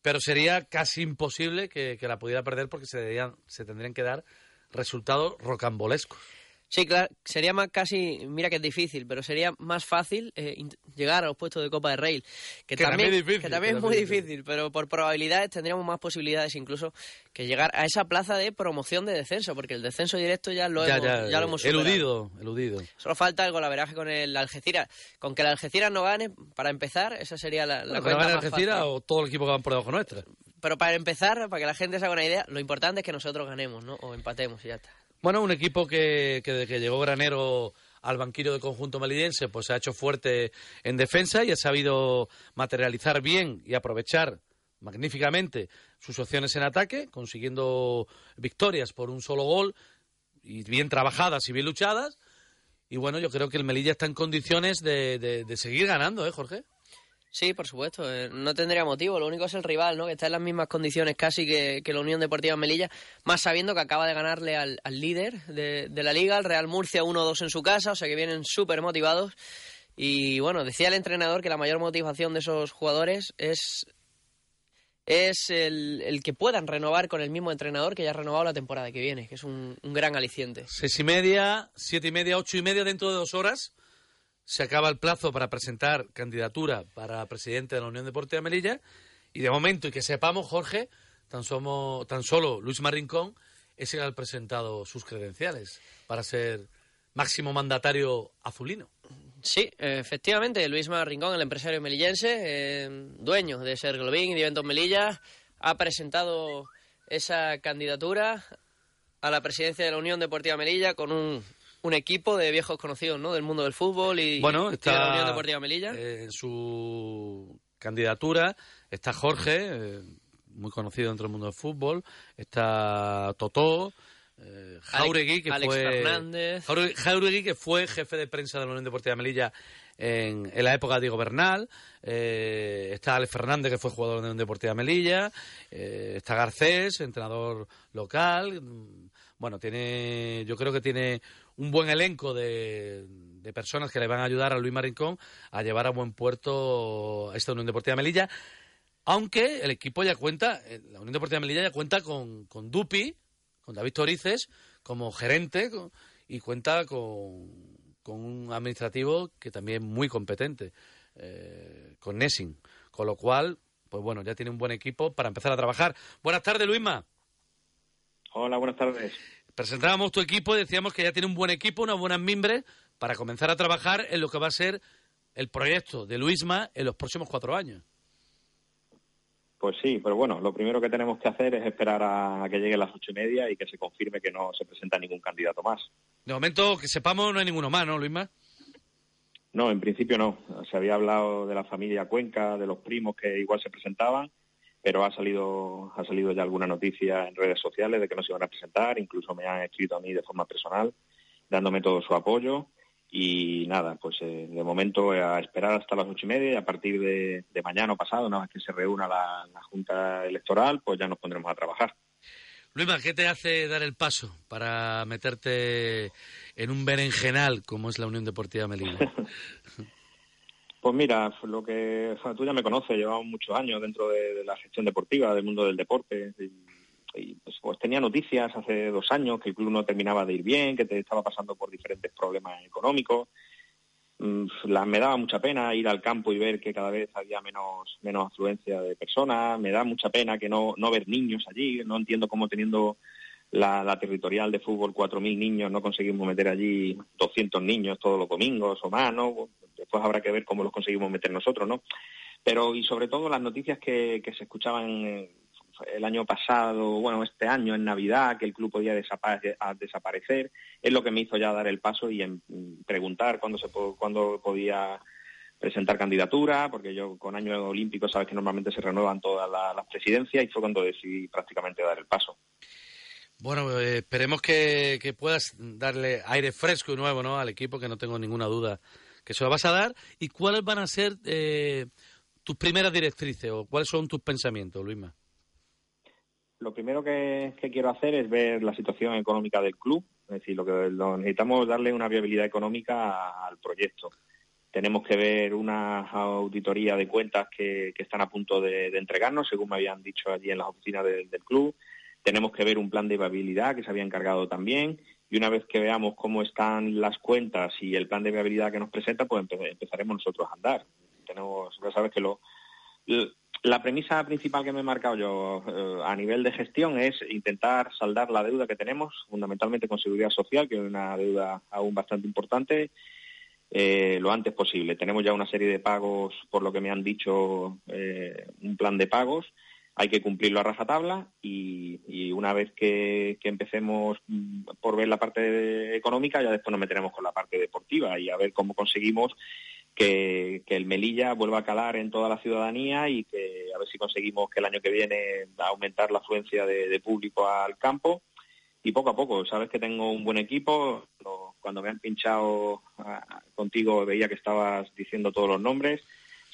S1: pero sería casi imposible que, la pudiera perder porque se tendrían que dar resultados rocambolescos.
S2: Sí, claro, sería más casi, mira que es difícil, pero sería más fácil eh, llegar a los puestos de Copa de Rail, que,
S1: Que también difícil,
S2: que también
S1: que
S2: es muy difícil, pero por probabilidades tendríamos más posibilidades incluso que llegar a esa plaza de promoción de descenso, porque el descenso directo ya lo,
S1: ya,
S2: hemos,
S1: ya,
S2: ya lo hemos superado.
S1: eludido, eludido.
S2: Solo falta el golaveraje con el Algeciras. Con que el Algeciras no gane, para empezar, esa sería la, la
S1: Bueno,
S2: cuenta
S1: gane
S2: más
S1: Algeciras
S2: fácil.
S1: o todo el equipo que van por debajo nuestra.
S2: Pero para empezar, para que la gente se haga una idea, lo importante es que nosotros ganemos, ¿no? O empatemos y ya está.
S1: Bueno, un equipo que, que desde que llegó Granero al banquillo del conjunto melillense, pues se ha hecho fuerte en defensa y ha sabido materializar bien y aprovechar magníficamente sus opciones en ataque, consiguiendo victorias por un solo gol y bien trabajadas y bien luchadas. Y bueno, yo creo que el Melilla está en condiciones de- de seguir ganando, ¿eh, Jorge?
S2: Sí, por supuesto, eh, no tendría motivo. Lo único es el rival, ¿no? Que está en las mismas condiciones casi que, que la Unión Deportiva Melilla, más sabiendo que acaba de ganarle al, al líder de, la liga, al Real Murcia 1-2 en su casa, o sea que vienen súper motivados. Y bueno, decía el entrenador que la mayor motivación de esos jugadores es, es el, el que puedan renovar con el mismo entrenador que ya ha renovado la temporada que viene, que es un, un gran aliciente.
S1: Seis y media, siete y media, ocho y media dentro de dos horas. Se acaba el plazo para presentar candidatura para presidente de la Unión Deportiva Melilla. Y de momento, y que sepamos, Jorge, tan, somos, tan solo Luis Marincón es el que ha presentado sus credenciales para ser máximo mandatario azulino.
S2: Sí, efectivamente, Luis Rincón, el empresario melillense, eh, dueño de Ser Globin y de Eventos Melilla, ha presentado esa candidatura a la presidencia de la Unión Deportiva Melilla con un un equipo de viejos conocidos, ¿no? Del mundo del fútbol y,
S1: bueno, está,
S2: de la Unión Deportiva Melilla.
S1: eh, en su candidatura está Jorge, eh, muy conocido dentro del mundo del fútbol, está Totó, eh, Jauregui, que
S2: Alex
S1: fue
S2: Fernández.
S1: Jauregui, Jauregui, que fue jefe de prensa de la Unión Deportiva Melilla en, en la época de Diego Bernal, eh, está Alex Fernández, que fue jugador de la Unión Deportiva Melilla, eh, está Garcés, entrenador local, mm, bueno, tiene, yo creo que tiene un buen elenco de, de personas que le van a ayudar a Luis Marincón a llevar a buen puerto esta Unión Deportiva Melilla. Aunque el equipo ya cuenta, eh, la Unión Deportiva Melilla ya cuenta con, con Dupi, con David Torices, como gerente y cuenta con, con un administrativo que también es muy competente, eh, con Nessing. Con lo cual, pues bueno, ya tiene un buen equipo para empezar a trabajar. Buenas tardes, Luisma.
S11: Hola, buenas tardes.
S1: Presentábamos tu equipo y decíamos que ya tiene un buen equipo, unas buenas mimbres, para comenzar a trabajar en lo que va a ser el proyecto de Luisma en los próximos cuatro años.
S11: Pues sí, pero bueno, lo primero que tenemos que hacer es esperar a, que lleguen las ocho y media y que se confirme que no se presenta ningún candidato más.
S1: De momento, que sepamos, no hay ninguno más, ¿no, Luisma?
S11: No, en principio no. Se había hablado de la familia Cuenca, de los primos que igual se presentaban, pero ha salido, ha salido ya alguna noticia en redes sociales de que no se iban a presentar. Incluso me han escrito a mí de forma personal, dándome todo su apoyo. Y nada, pues eh, de momento a esperar hasta las ocho y media y a partir de, de mañana o pasado, una vez que se reúna la, la Junta Electoral, pues ya nos pondremos a trabajar.
S1: Luisma, ¿qué te hace dar el paso para meterte en un berenjenal como es la Unión Deportiva Melilla?
S11: Pues mira, lo que tú ya me conoces, llevamos muchos años dentro de, la gestión deportiva, del mundo del deporte. Y, pues, pues tenía noticias hace dos años que el club no terminaba de ir bien, que te estaba pasando por diferentes problemas económicos. Mm, me daba mucha pena ir al campo y ver que cada vez había menos, menos afluencia de personas. Me da mucha pena que no, no ver niños allí. No entiendo cómo teniendo la, territorial de fútbol 4.000 niños no conseguimos meter allí 200 niños todos los domingos o más, ¿no? Después habrá que ver cómo los conseguimos meter nosotros, ¿no? Pero y sobre todo las noticias que, que se escuchaban el año pasado, bueno, este año en Navidad, que el club podía desapare- a desaparecer, es lo que me hizo ya dar el paso y en, preguntar cuándo se po- cuándo podía presentar candidatura, porque yo con año olímpico sabes que normalmente se renuevan todas la- las presidencias y fue cuando decidí prácticamente dar el paso.
S1: Bueno, eh, esperemos que, que puedas darle aire fresco y nuevo ¿no? al equipo, que no tengo ninguna duda que se lo vas a dar. ¿Y cuáles van a ser eh, tus primeras directrices o cuáles son tus pensamientos, Luisma?
S11: Lo primero que, quiero hacer es ver la situación económica del club, es decir, lo que lo necesitamos darle una viabilidad económica al proyecto. Tenemos que ver una auditoría de cuentas que, están a punto de, entregarnos, según me habían dicho allí en las oficinas del club. Tenemos que ver un plan de viabilidad que se había encargado también. Y una vez que veamos cómo están las cuentas y el plan de viabilidad que nos presenta, pues empe- empezaremos nosotros a andar. Tenemos, ya sabes que lo, la premisa principal que me he marcado yo eh, a nivel de gestión es intentar saldar la deuda que tenemos, fundamentalmente con seguridad social, que es una deuda aún bastante importante, eh, lo antes posible. Tenemos ya una serie de pagos, por lo que me han dicho, eh, un plan de pagos. Hay que cumplirlo a rajatabla y, y una vez que, que empecemos mm, por ver la parte económica, ya después nos meteremos con la parte deportiva y a ver cómo conseguimos que, que el Melilla vuelva a calar en toda la ciudadanía y que a ver si conseguimos que el año que viene aumentar la afluencia de, público al campo y poco a poco. Sabes que tengo un buen equipo. Cuando, cuando me han pinchado ah, contigo veía que estabas diciendo todos los nombres.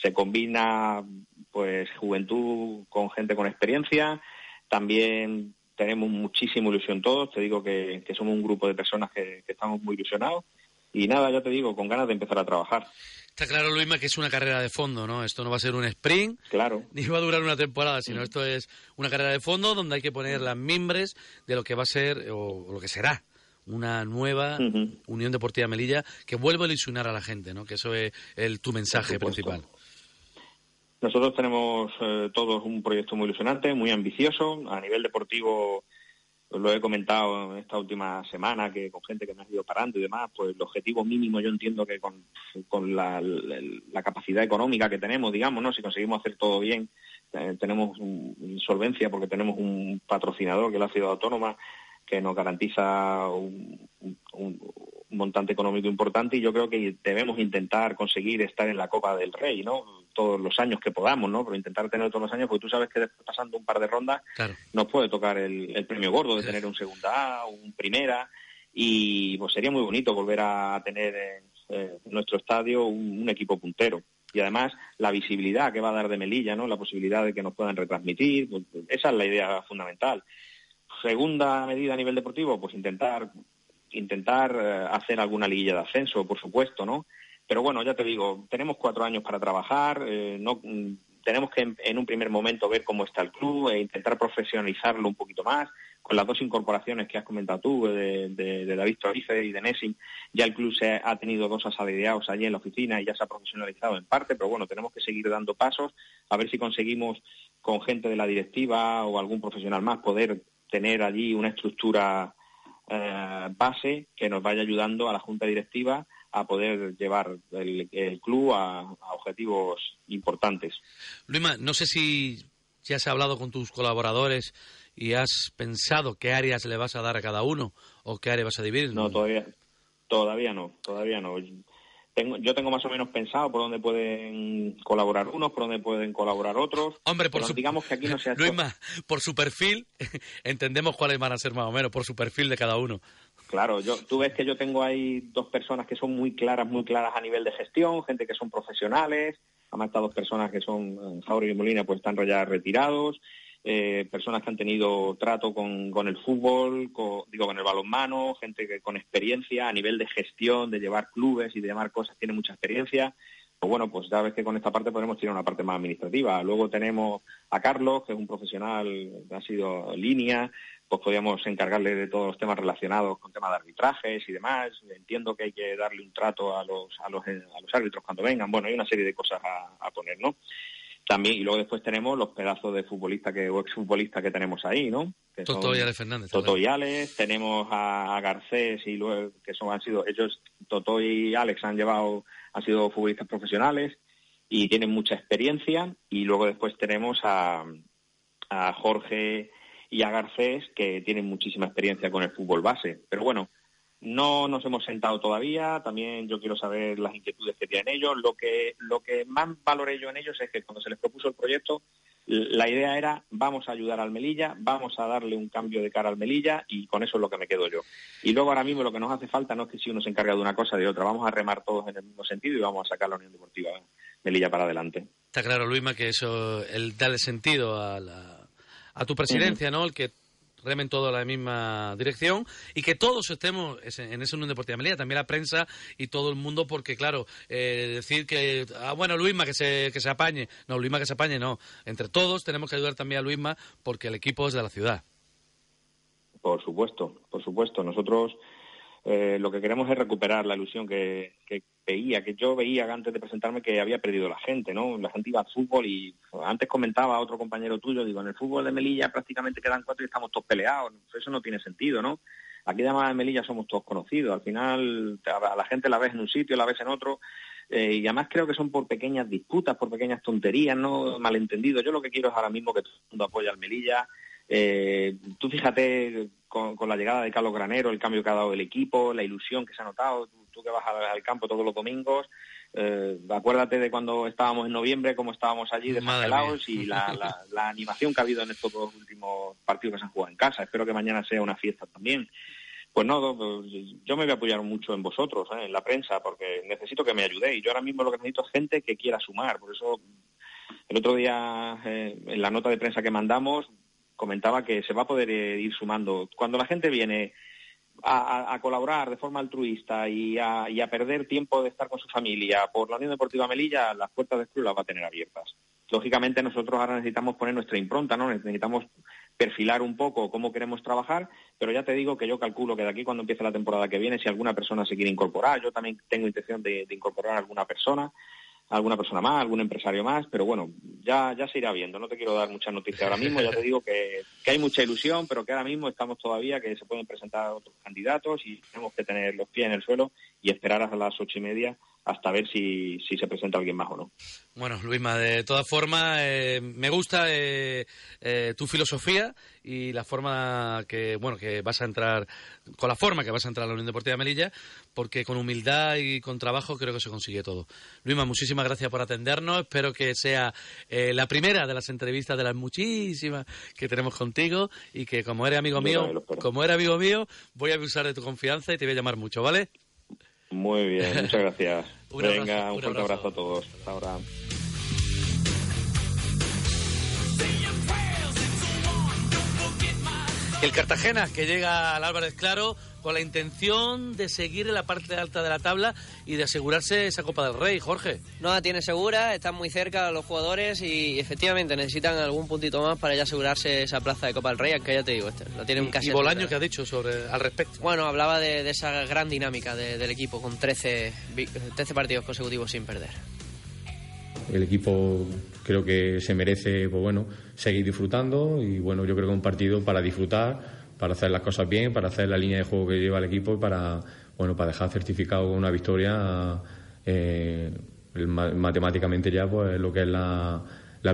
S11: Se combina pues juventud con gente con experiencia. También tenemos muchísima ilusión todos. Te digo que, que somos un grupo de personas que, que estamos muy ilusionados. Y nada, ya te digo, con ganas de empezar a trabajar.
S1: Está claro, Luisma, que es una carrera de fondo, ¿no? Esto no va a ser un sprint,
S11: Claro.
S1: ni va a durar una temporada, sino esto es una carrera de fondo donde hay que poner las mimbres de lo que va a ser o, o lo que será una nueva Unión Deportiva Melilla que vuelva a ilusionar a la gente, ¿no? Que eso es el, tu mensaje principal.
S11: Nosotros tenemos eh, todos un proyecto muy ilusionante, muy ambicioso. A nivel deportivo, pues lo he comentado en esta última semana, que con gente que me ha ido parando y demás, pues el objetivo mínimo yo entiendo que con, la, capacidad económica que tenemos, digamos, ¿no? si conseguimos hacer todo bien, eh, tenemos un- solvencia porque tenemos un patrocinador que es la ciudad autónoma que nos garantiza un montante económico importante y yo creo que debemos intentar conseguir estar en la Copa del Rey, ¿no? Todos los años que podamos, ¿no? Pero intentar tener todos los años, porque tú sabes que después pasando un par de rondas nos puede tocar el, premio gordo de tener un segunda A, un primera y pues sería muy bonito volver a tener en, eh, nuestro estadio un, equipo puntero y además la visibilidad que va a dar de Melilla, ¿no? La posibilidad de que nos puedan retransmitir, pues, esa es la idea fundamental. Segunda medida a nivel deportivo, pues intentar intentar eh, hacer alguna liguilla de ascenso, por supuesto, ¿no? Pero bueno, ya te digo, tenemos cuatro años para trabajar, eh, no, mm, tenemos que en, un primer momento ver cómo está el club e intentar profesionalizarlo un poquito más. Con las dos incorporaciones que has comentado tú, de, de, David Torice y de Nessing, ya el club se ha tenido dos asalariados allí en la oficina y ya se ha profesionalizado en parte, pero bueno, tenemos que seguir dando pasos, a ver si conseguimos con gente de la directiva o algún profesional más poder tener allí una estructura eh, base que nos vaya ayudando a la Junta Directiva a poder llevar el, club a, objetivos importantes.
S1: Luima, no sé si ya has hablado con tus colaboradores y has pensado qué áreas le vas a dar a cada uno o qué área vas a dividir.
S11: No, todavía, todavía no, todavía no yo tengo más o menos pensado por dónde pueden colaborar unos, por dónde pueden colaborar otros.
S1: Hombre, por
S11: su... digamos que aquí no se ha
S1: por su perfil, entendemos cuáles van a ser más o menos, por su perfil de cada uno.
S11: Claro, yo, tú ves que yo tengo ahí dos personas que son muy claras, muy claras a nivel de gestión, gente que son profesionales, además estas dos personas que son, Jauregui y Molina, pues están ya retirados, eh, personas que han tenido trato con, el fútbol, digo, con el balonmano, gente que con experiencia a nivel de gestión, de llevar clubes y de llamar cosas, tiene mucha experiencia. Pues bueno, pues ya ves que con esta parte podemos tener una parte más administrativa. Luego tenemos a Carlos, que es un profesional, ha sido línea, pues podríamos encargarle de todos los temas relacionados con temas de arbitrajes y demás. Entiendo que hay que darle un trato a los, a los, a los árbitros cuando vengan. Bueno, hay una serie de cosas a, a poner, ¿no? también y luego después tenemos los pedazos de futbolista que o exfutbolista que tenemos ahí no
S1: Toto y Alex Fernández
S11: Toto y Alex tenemos a, Garcés y luego que son han sido ellos Toto y Alex han llevado han sido futbolistas profesionales y tienen mucha experiencia y luego después tenemos a, a Jorge y a Garcés que tienen muchísima experiencia con el fútbol base pero bueno no nos hemos sentado todavía, también yo quiero saber las inquietudes que tienen ellos. Lo que, lo que más valoré yo en ellos es que cuando se les propuso el proyecto, la idea era vamos a ayudar al Melilla, vamos a darle un cambio de cara al Melilla y con eso es lo que me quedo yo. Y luego ahora mismo lo que nos hace falta no es que si uno se encarga de una cosa de otra, vamos a remar todos en el mismo sentido y vamos a sacar la Unión Deportiva Melilla para adelante.
S1: Está claro, Luisma, que eso, el darle sentido a, a tu presidencia, ¿no? El que remen todos la misma dirección y que todos estemos en ese Unión Deportiva Melilla, también la prensa y todo el mundo, porque claro, eh, decir que, ah, bueno, Luisma que se, que se apañe, no, Luisma que se apañe, no, entre todos tenemos que ayudar también a Luisma porque el equipo es de la ciudad.
S11: Por supuesto, por supuesto, nosotros eh, lo que queremos es recuperar la ilusión que, veía, que yo veía antes de presentarme que había perdido la gente, ¿no? La gente iba al fútbol y antes comentaba otro compañero tuyo, digo, en el fútbol de Melilla prácticamente quedan cuatro y estamos todos peleados, eso no tiene sentido, ¿no? Aquí además en Melilla somos todos conocidos, al final a la gente la ves en un sitio, la ves en otro, eh, y además creo que son por pequeñas disputas, por pequeñas tonterías, no malentendidos. Yo lo que quiero es ahora mismo que todo el mundo apoye al Melilla, eh, tú fíjate con, la llegada de Carlos Granero, el cambio que ha dado el equipo, la ilusión que se ha notado, tú, que vas al, campo todos los domingos, eh, acuérdate de cuando estábamos en noviembre, cómo estábamos allí descongelados y la, animación que ha habido en estos dos últimos partidos que se han jugado en casa. Espero que mañana sea una fiesta también. Pues no, yo me voy a apoyar mucho en vosotros, ¿eh? en la prensa, porque necesito que me ayudéis. Yo ahora mismo lo que necesito es gente que quiera sumar. Por eso, el otro día, eh, en la nota de prensa que mandamos, comentaba que se va a poder eh, ir sumando. Cuando la gente viene a, colaborar de forma altruista y a, perder tiempo de estar con su familia por la Unión Deportiva Melilla, las puertas del club las va a tener abiertas. Lógicamente nosotros ahora necesitamos poner nuestra impronta, ¿no? Necesitamos perfilar un poco cómo queremos trabajar, pero ya te digo que yo calculo que de aquí cuando empiece la temporada que viene, si alguna persona se quiere incorporar, yo también tengo intención de, incorporar a alguna persona, alguna persona más, algún empresario más, pero bueno, ya, ya se irá viendo. No te quiero dar muchas noticias ahora mismo, ya te digo que, que hay mucha ilusión, pero que ahora mismo estamos todavía, que se pueden presentar otros candidatos y tenemos que tener los pies en el suelo y esperar hasta las ocho y media hasta ver si, si se presenta alguien más o no.
S1: Bueno, Luisma, de todas formas, eh, me gusta eh, eh, tu filosofía y la forma que, bueno, que vas a entrar, con la forma que vas a entrar a la Unión Deportiva Melilla, porque con humildad y con trabajo creo que se consigue todo. Luisma, muchísimas gracias por atendernos. Espero que sea la primera de las entrevistas de las muchísimas que tenemos contigo y que como eres amigo mío, como eres amigo mío, voy a abusar de tu confianza y te voy a llamar mucho, ¿vale?
S11: Muy bien, muchas gracias.
S1: Un
S11: Venga, un
S1: un
S11: fuerte
S1: abrazo.
S11: abrazo a todos. Hasta ahora.
S1: El Cartagena que llega al Álvarez Claro con la intención de seguir en la parte alta de la tabla y de asegurarse esa Copa del Rey, Jorge.
S2: No la tiene segura, están muy cerca los jugadores y efectivamente necesitan algún puntito más para ya asegurarse esa plaza de Copa del Rey, aunque ya te digo, este, la tienen
S1: Y,
S2: casi
S1: y Bolaño, que ha dicho sobre al respecto?
S2: Bueno, hablaba de, de esa gran dinámica de- del equipo con 13, vi- 13 partidos consecutivos sin perder.
S8: El equipo creo que se merece, pues bueno, seguir disfrutando y bueno, yo creo que es un partido para disfrutar, para hacer las cosas bien, para hacer la línea de juego que lleva el equipo y para, bueno, para dejar certificado una victoria eh, matemáticamente ya pues lo que es la,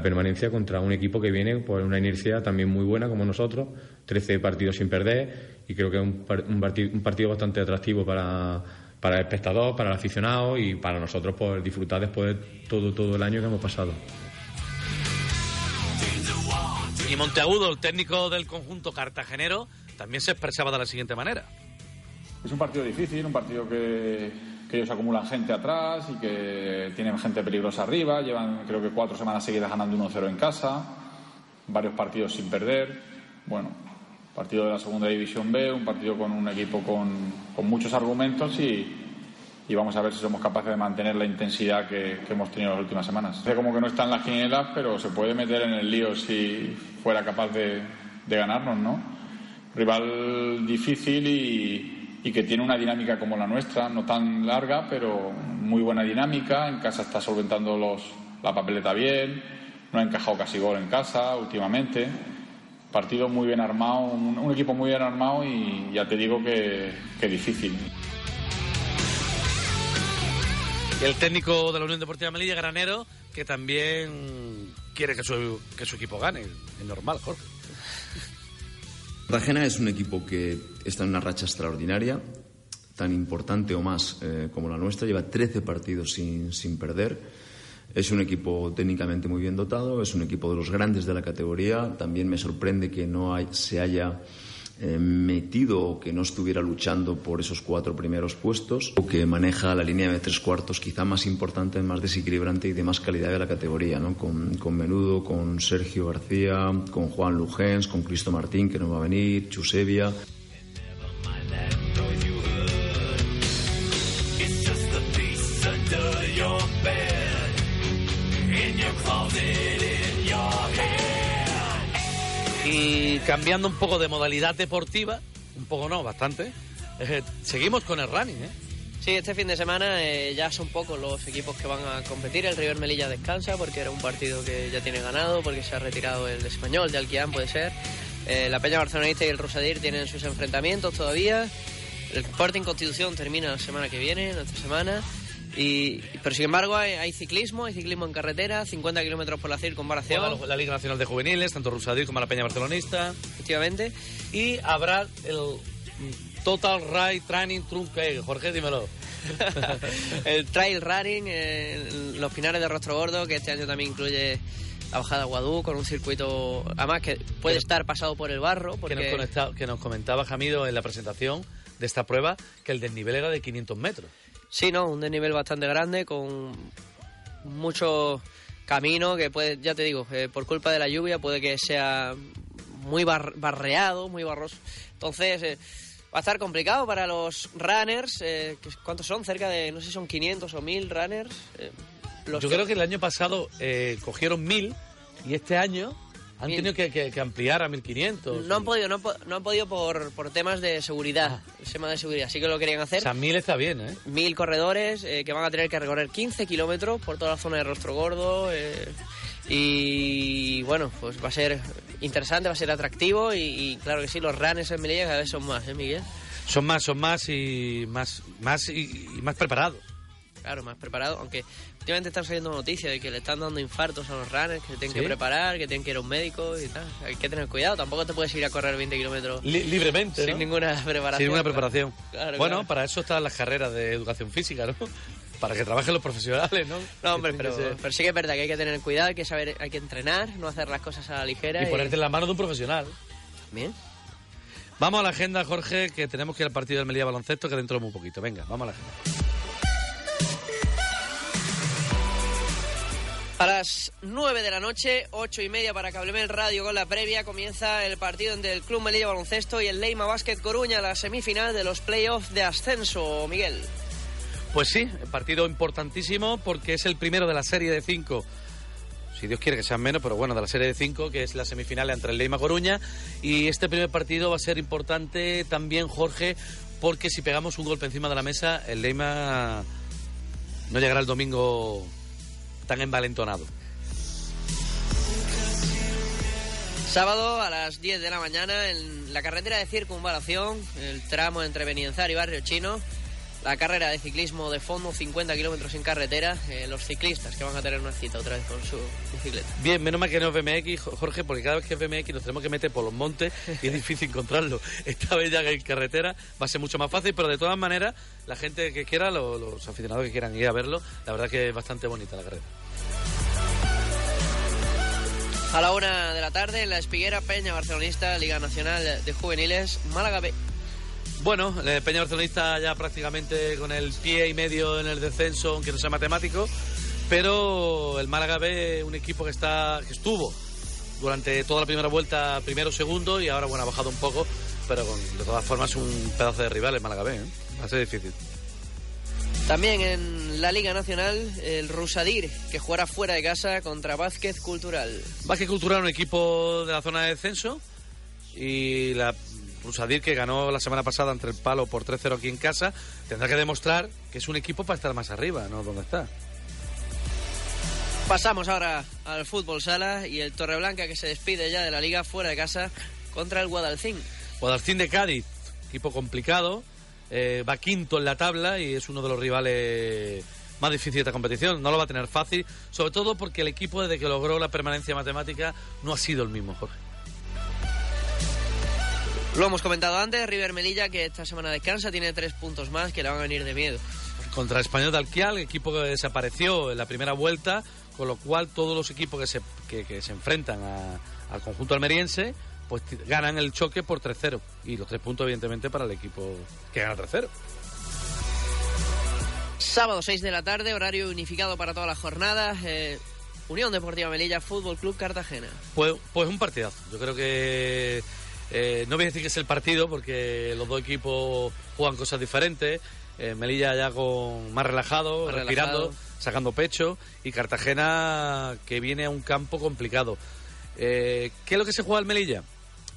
S8: permanencia contra un equipo que viene por una inercia también muy buena como nosotros, 13 partidos sin perder y creo que es un, un parti- un partido bastante atractivo para, para el espectador, para el aficionado y para nosotros por disfrutar después de todo, todo el año que hemos pasado.
S1: Y Monteagudo, el técnico del conjunto cartagenero, también se expresaba de la siguiente manera.
S12: Es un partido difícil, un partido que, que ellos acumulan gente atrás y que tienen gente peligrosa arriba. Llevan creo que cuatro semanas seguidas ganando 1-0 en casa, varios partidos sin perder. Bueno, partido de la segunda división B, un partido con un equipo con, con muchos argumentos y, y vamos a ver si somos capaces de mantener la intensidad que, que hemos tenido las últimas semanas. Parece como que no están las quinielas, pero se puede meter en el lío si fuera capaz de, de ganarnos, ¿no? rival difícil y, y que tiene una dinámica como la nuestra, no tan larga, pero muy buena dinámica. En casa está solventando los, la papeleta bien, no ha encajado casi gol en casa últimamente. Partido muy bien armado, un, un equipo muy bien armado y ya te digo que, que difícil.
S1: Y el técnico de la Unión Deportiva Melilla, Granero, que también quiere que su, que su equipo gane. Es normal, Jorge.
S13: Cartagena es un equipo que está en una racha extraordinaria, tan importante o más eh, como la nuestra. Lleva 13 partidos sin, sin perder. Es un equipo técnicamente muy bien dotado, es un equipo de los grandes de la categoría. También me sorprende que no hay- se haya eh, metido o que no estuviera luchando por esos cuatro primeros puestos, o que maneja la línea de tres cuartos quizá más importante, más desequilibrante y de más calidad de la categoría, ¿no? con, con Menudo, con Sergio García, con Juan Lujens, con Cristo Martín, que no va a venir, Chusevia.
S14: It's
S1: Y cambiando un poco de modalidad deportiva, un poco no, bastante, seguimos con el running, ¿eh?
S2: Sí, este fin de semana eh, ya son pocos los equipos que van a competir. El River Melilla descansa porque era un partido que ya tiene ganado, porque se ha retirado el español de Alquián, puede ser. Eh, la Peña Barcelonista y el Rosadir tienen sus enfrentamientos todavía. El Sporting Constitución termina la semana que viene, no esta semana. Y, pero sin embargo hay, hay ciclismo, hay ciclismo en carretera, 50 kilómetros por la circunvalación.
S1: Juega la Liga Nacional de Juveniles, tanto Rusadir como la Peña Barcelonista.
S2: Efectivamente.
S1: Y habrá el Total Ride Training Trunque. Jorge, dímelo.
S2: el trail running en los pinares de Rostro Gordo, que este año también incluye la bajada a Guadú con un circuito, además que puede estar pasado por el barro. Porque...
S1: Que, nos conecta- que nos comentaba Jamido en la presentación de esta prueba que el desnivel era de 500 metros.
S2: Sí, ¿no? Un desnivel bastante grande con mucho camino que puede, ya te digo, eh, por culpa de la lluvia puede que sea muy bar- barreado, muy barroso. Entonces, eh, va a estar complicado para los runners. eh, ¿Cuántos son? Cerca de, no sé si son 500 o 1000 runners. eh, los
S1: Yo creo que el año pasado cogieron 1000 y este año Han
S2: Mil.
S1: tenido que, que- que ampliar a 1500.
S2: No han podido, no, han po- no han podido por, por temas de seguridad, tema de seguridad. Sí que lo querían
S1: O
S2: hacer.
S1: sea, 1000 está bien, ¿eh?
S2: Mil corredores eh, que van a tener que recorrer 15 kilómetros por toda la zona de Rostro Gordo. eh, y bueno, pues va a ser interesante, va a ser atractivo. Y, y claro que sí, los runners en Melilla cada vez son más, ¿eh, Miguel?
S1: Son más, son más y más, más y, y más preparados.
S2: Claro, más preparado, aunque últimamente están saliendo noticias de que le están dando infartos a los runners, que se tienen
S1: ¿Sí?
S2: que preparar, que tienen que ir a un médico y tal. Hay que tener cuidado, tampoco te puedes ir a correr 20 kilómetros
S1: Li- libremente,
S2: sin
S1: ¿no?
S2: ninguna preparación.
S1: Sin ninguna preparación.
S2: Claro,
S1: bueno,
S2: claro.
S1: para eso están las carreras de educación física, ¿no? Para que trabajen los profesionales, ¿no?
S2: No, hombre, pero, sí que es verdad que hay que tener cuidado, hay que saber, hay que entrenar, no hacer las cosas a la ligera.
S1: Y ponerte en la mano de un profesional.
S2: Bien.
S1: Vamos a la agenda, Jorge, que tenemos que ir al partido del Melilla Baloncesto, que dentro de muy poquito. Venga, vamos a la agenda.
S2: A las 9 de la noche, 8 y media para Cablemel Radio con la previa, comienza el partido entre el Club Melilla Baloncesto y el Leima Basket Coruña, la semifinal de los playoffs de ascenso, Miguel.
S1: Pues sí, partido importantísimo porque es el primero de la serie de cinco. Si Dios quiere que sean menos, pero bueno, de la serie de cinco, que es la semifinal entre el Leima Coruña. Y este primer partido va a ser importante también, Jorge, porque si pegamos un golpe encima de la mesa, el Leima no llegará el domingo tan envalentonado.
S2: Sábado a las 10 de la mañana en la carretera de circunvalación, el tramo entre Benienzar y Barrio Chino, la carrera de ciclismo de fondo, 50 kilómetros en carretera, eh, los ciclistas que van a tener una cita otra vez con su bicicleta.
S1: Bien, menos mal que no es BMX, Jo- Jorge, porque cada vez que es BMX nos tenemos que meter por los montes y es difícil encontrarlo. Esta vez ya que en carretera va a ser mucho más fácil, pero de todas maneras, la gente que quiera, lo- los aficionados que quieran ir a verlo, la verdad que es bastante bonita la carrera.
S2: A la una de la tarde en la Espiguera Peña Barcelonista, Liga Nacional de Juveniles, Málaga B.
S1: Bueno, el Peña Barcelonista ya prácticamente con el pie y medio en el descenso, aunque no sea matemático, pero el Málaga B, un equipo que está que estuvo durante toda la primera vuelta, primero, segundo, y ahora bueno ha bajado un poco, pero con- de todas formas un pedazo de rival el Málaga B, ¿eh? va a ser difícil.
S2: También en la Liga Nacional, el Rusadir, que jugará fuera de casa contra Vázquez Cultural.
S1: Vázquez Cultural, un equipo de la zona de descenso, y la Rusadir, que ganó la semana pasada entre el Palo por 3-0 aquí en casa, tendrá que demostrar que es un equipo para estar más arriba, no donde está.
S2: Pasamos ahora al fútbol sala y el Torreblanca que se despide ya de la liga fuera de casa contra el Guadalcín.
S1: Guadalcín de Cádiz, equipo complicado, eh, va quinto en la tabla y es uno de los rivales más difíciles de esta competición. No lo va a tener fácil, sobre todo porque el equipo desde que logró la permanencia matemática no ha sido el mismo, Jorge.
S2: Lo hemos comentado antes, River Melilla que esta semana descansa, tiene tres puntos más que le van a venir de miedo.
S1: Contra Español de Alquial, equipo que desapareció en la primera vuelta, con lo cual todos los equipos que se, que, que se enfrentan a- al conjunto almeriense pues ganan el choque por 3-0. Y los tres puntos, evidentemente, para el equipo que gana 3-0.
S2: Sábado 6 de la tarde, horario unificado para toda la jornada. eh, Unión Deportiva Melilla, Fútbol Club Cartagena.
S1: Pues, pues un partidazo. Yo creo que eh, no voy a decir que es el partido porque los dos equipos juegan cosas diferentes. Eh, Melilla ya con más relajado,
S2: Más
S1: respirando,
S2: relajado.
S1: sacando pecho y Cartagena que viene a un campo complicado. Eh, ¿Qué es lo que se juega el Melilla?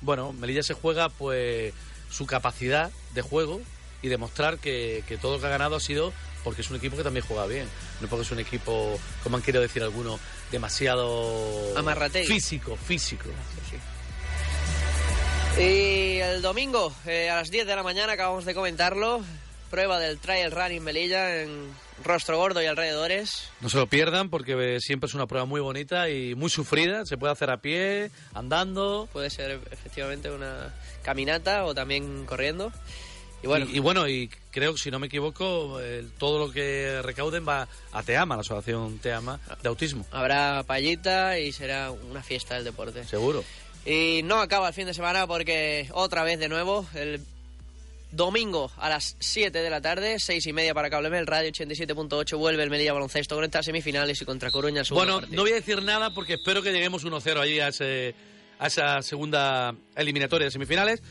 S1: Bueno, Melilla se juega pues su capacidad de juego y demostrar que, que todo lo que ha ganado ha sido porque es un equipo que también juega bien. No porque es un equipo, como han querido decir algunos, demasiado
S2: Amarrategui.
S1: físico, físico.
S2: Y el domingo, eh, a las 10 de la mañana, acabamos de comentarlo, prueba del Trial Running Melilla en Rostro Gordo y alrededores.
S1: No se lo pierdan porque siempre es una prueba muy bonita y muy sufrida. Se puede hacer a pie, andando.
S2: Puede ser efectivamente una caminata o también corriendo. Y bueno,
S1: y, y bueno, y creo que si no me equivoco, todo lo que recauden va a Teama, la asociación Teama de autismo.
S2: habrá payita y será una fiesta del deporte.
S1: Seguro.
S2: Y no acaba el fin de semana porque otra vez de nuevo, el domingo a las 7 de la tarde, 6 y media para Cablemel, Radio 87.8, vuelve el Melilla Baloncesto con estas semifinales y contra Coruña el
S1: Bueno,
S2: partido.
S1: no voy a decir nada porque espero que lleguemos 1-0 allí a, ese, a esa segunda eliminatoria de semifinales.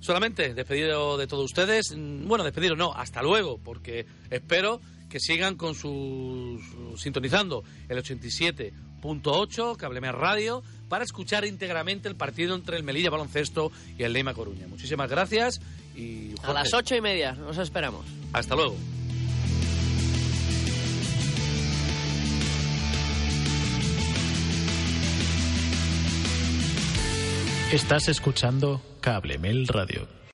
S1: Solamente despedido de todos ustedes. Mm, Bueno, despedido no, hasta luego, porque espero que sigan con sus sintonizando el 87 100.8, Cablemel Radio, para escuchar íntegramente el partido entre el Melilla Baloncesto y el Leima Coruña. Muchísimas gracias y
S2: A las ocho y media, nos esperamos.
S1: Hasta luego.
S15: Estás escuchando Cablemel Radio.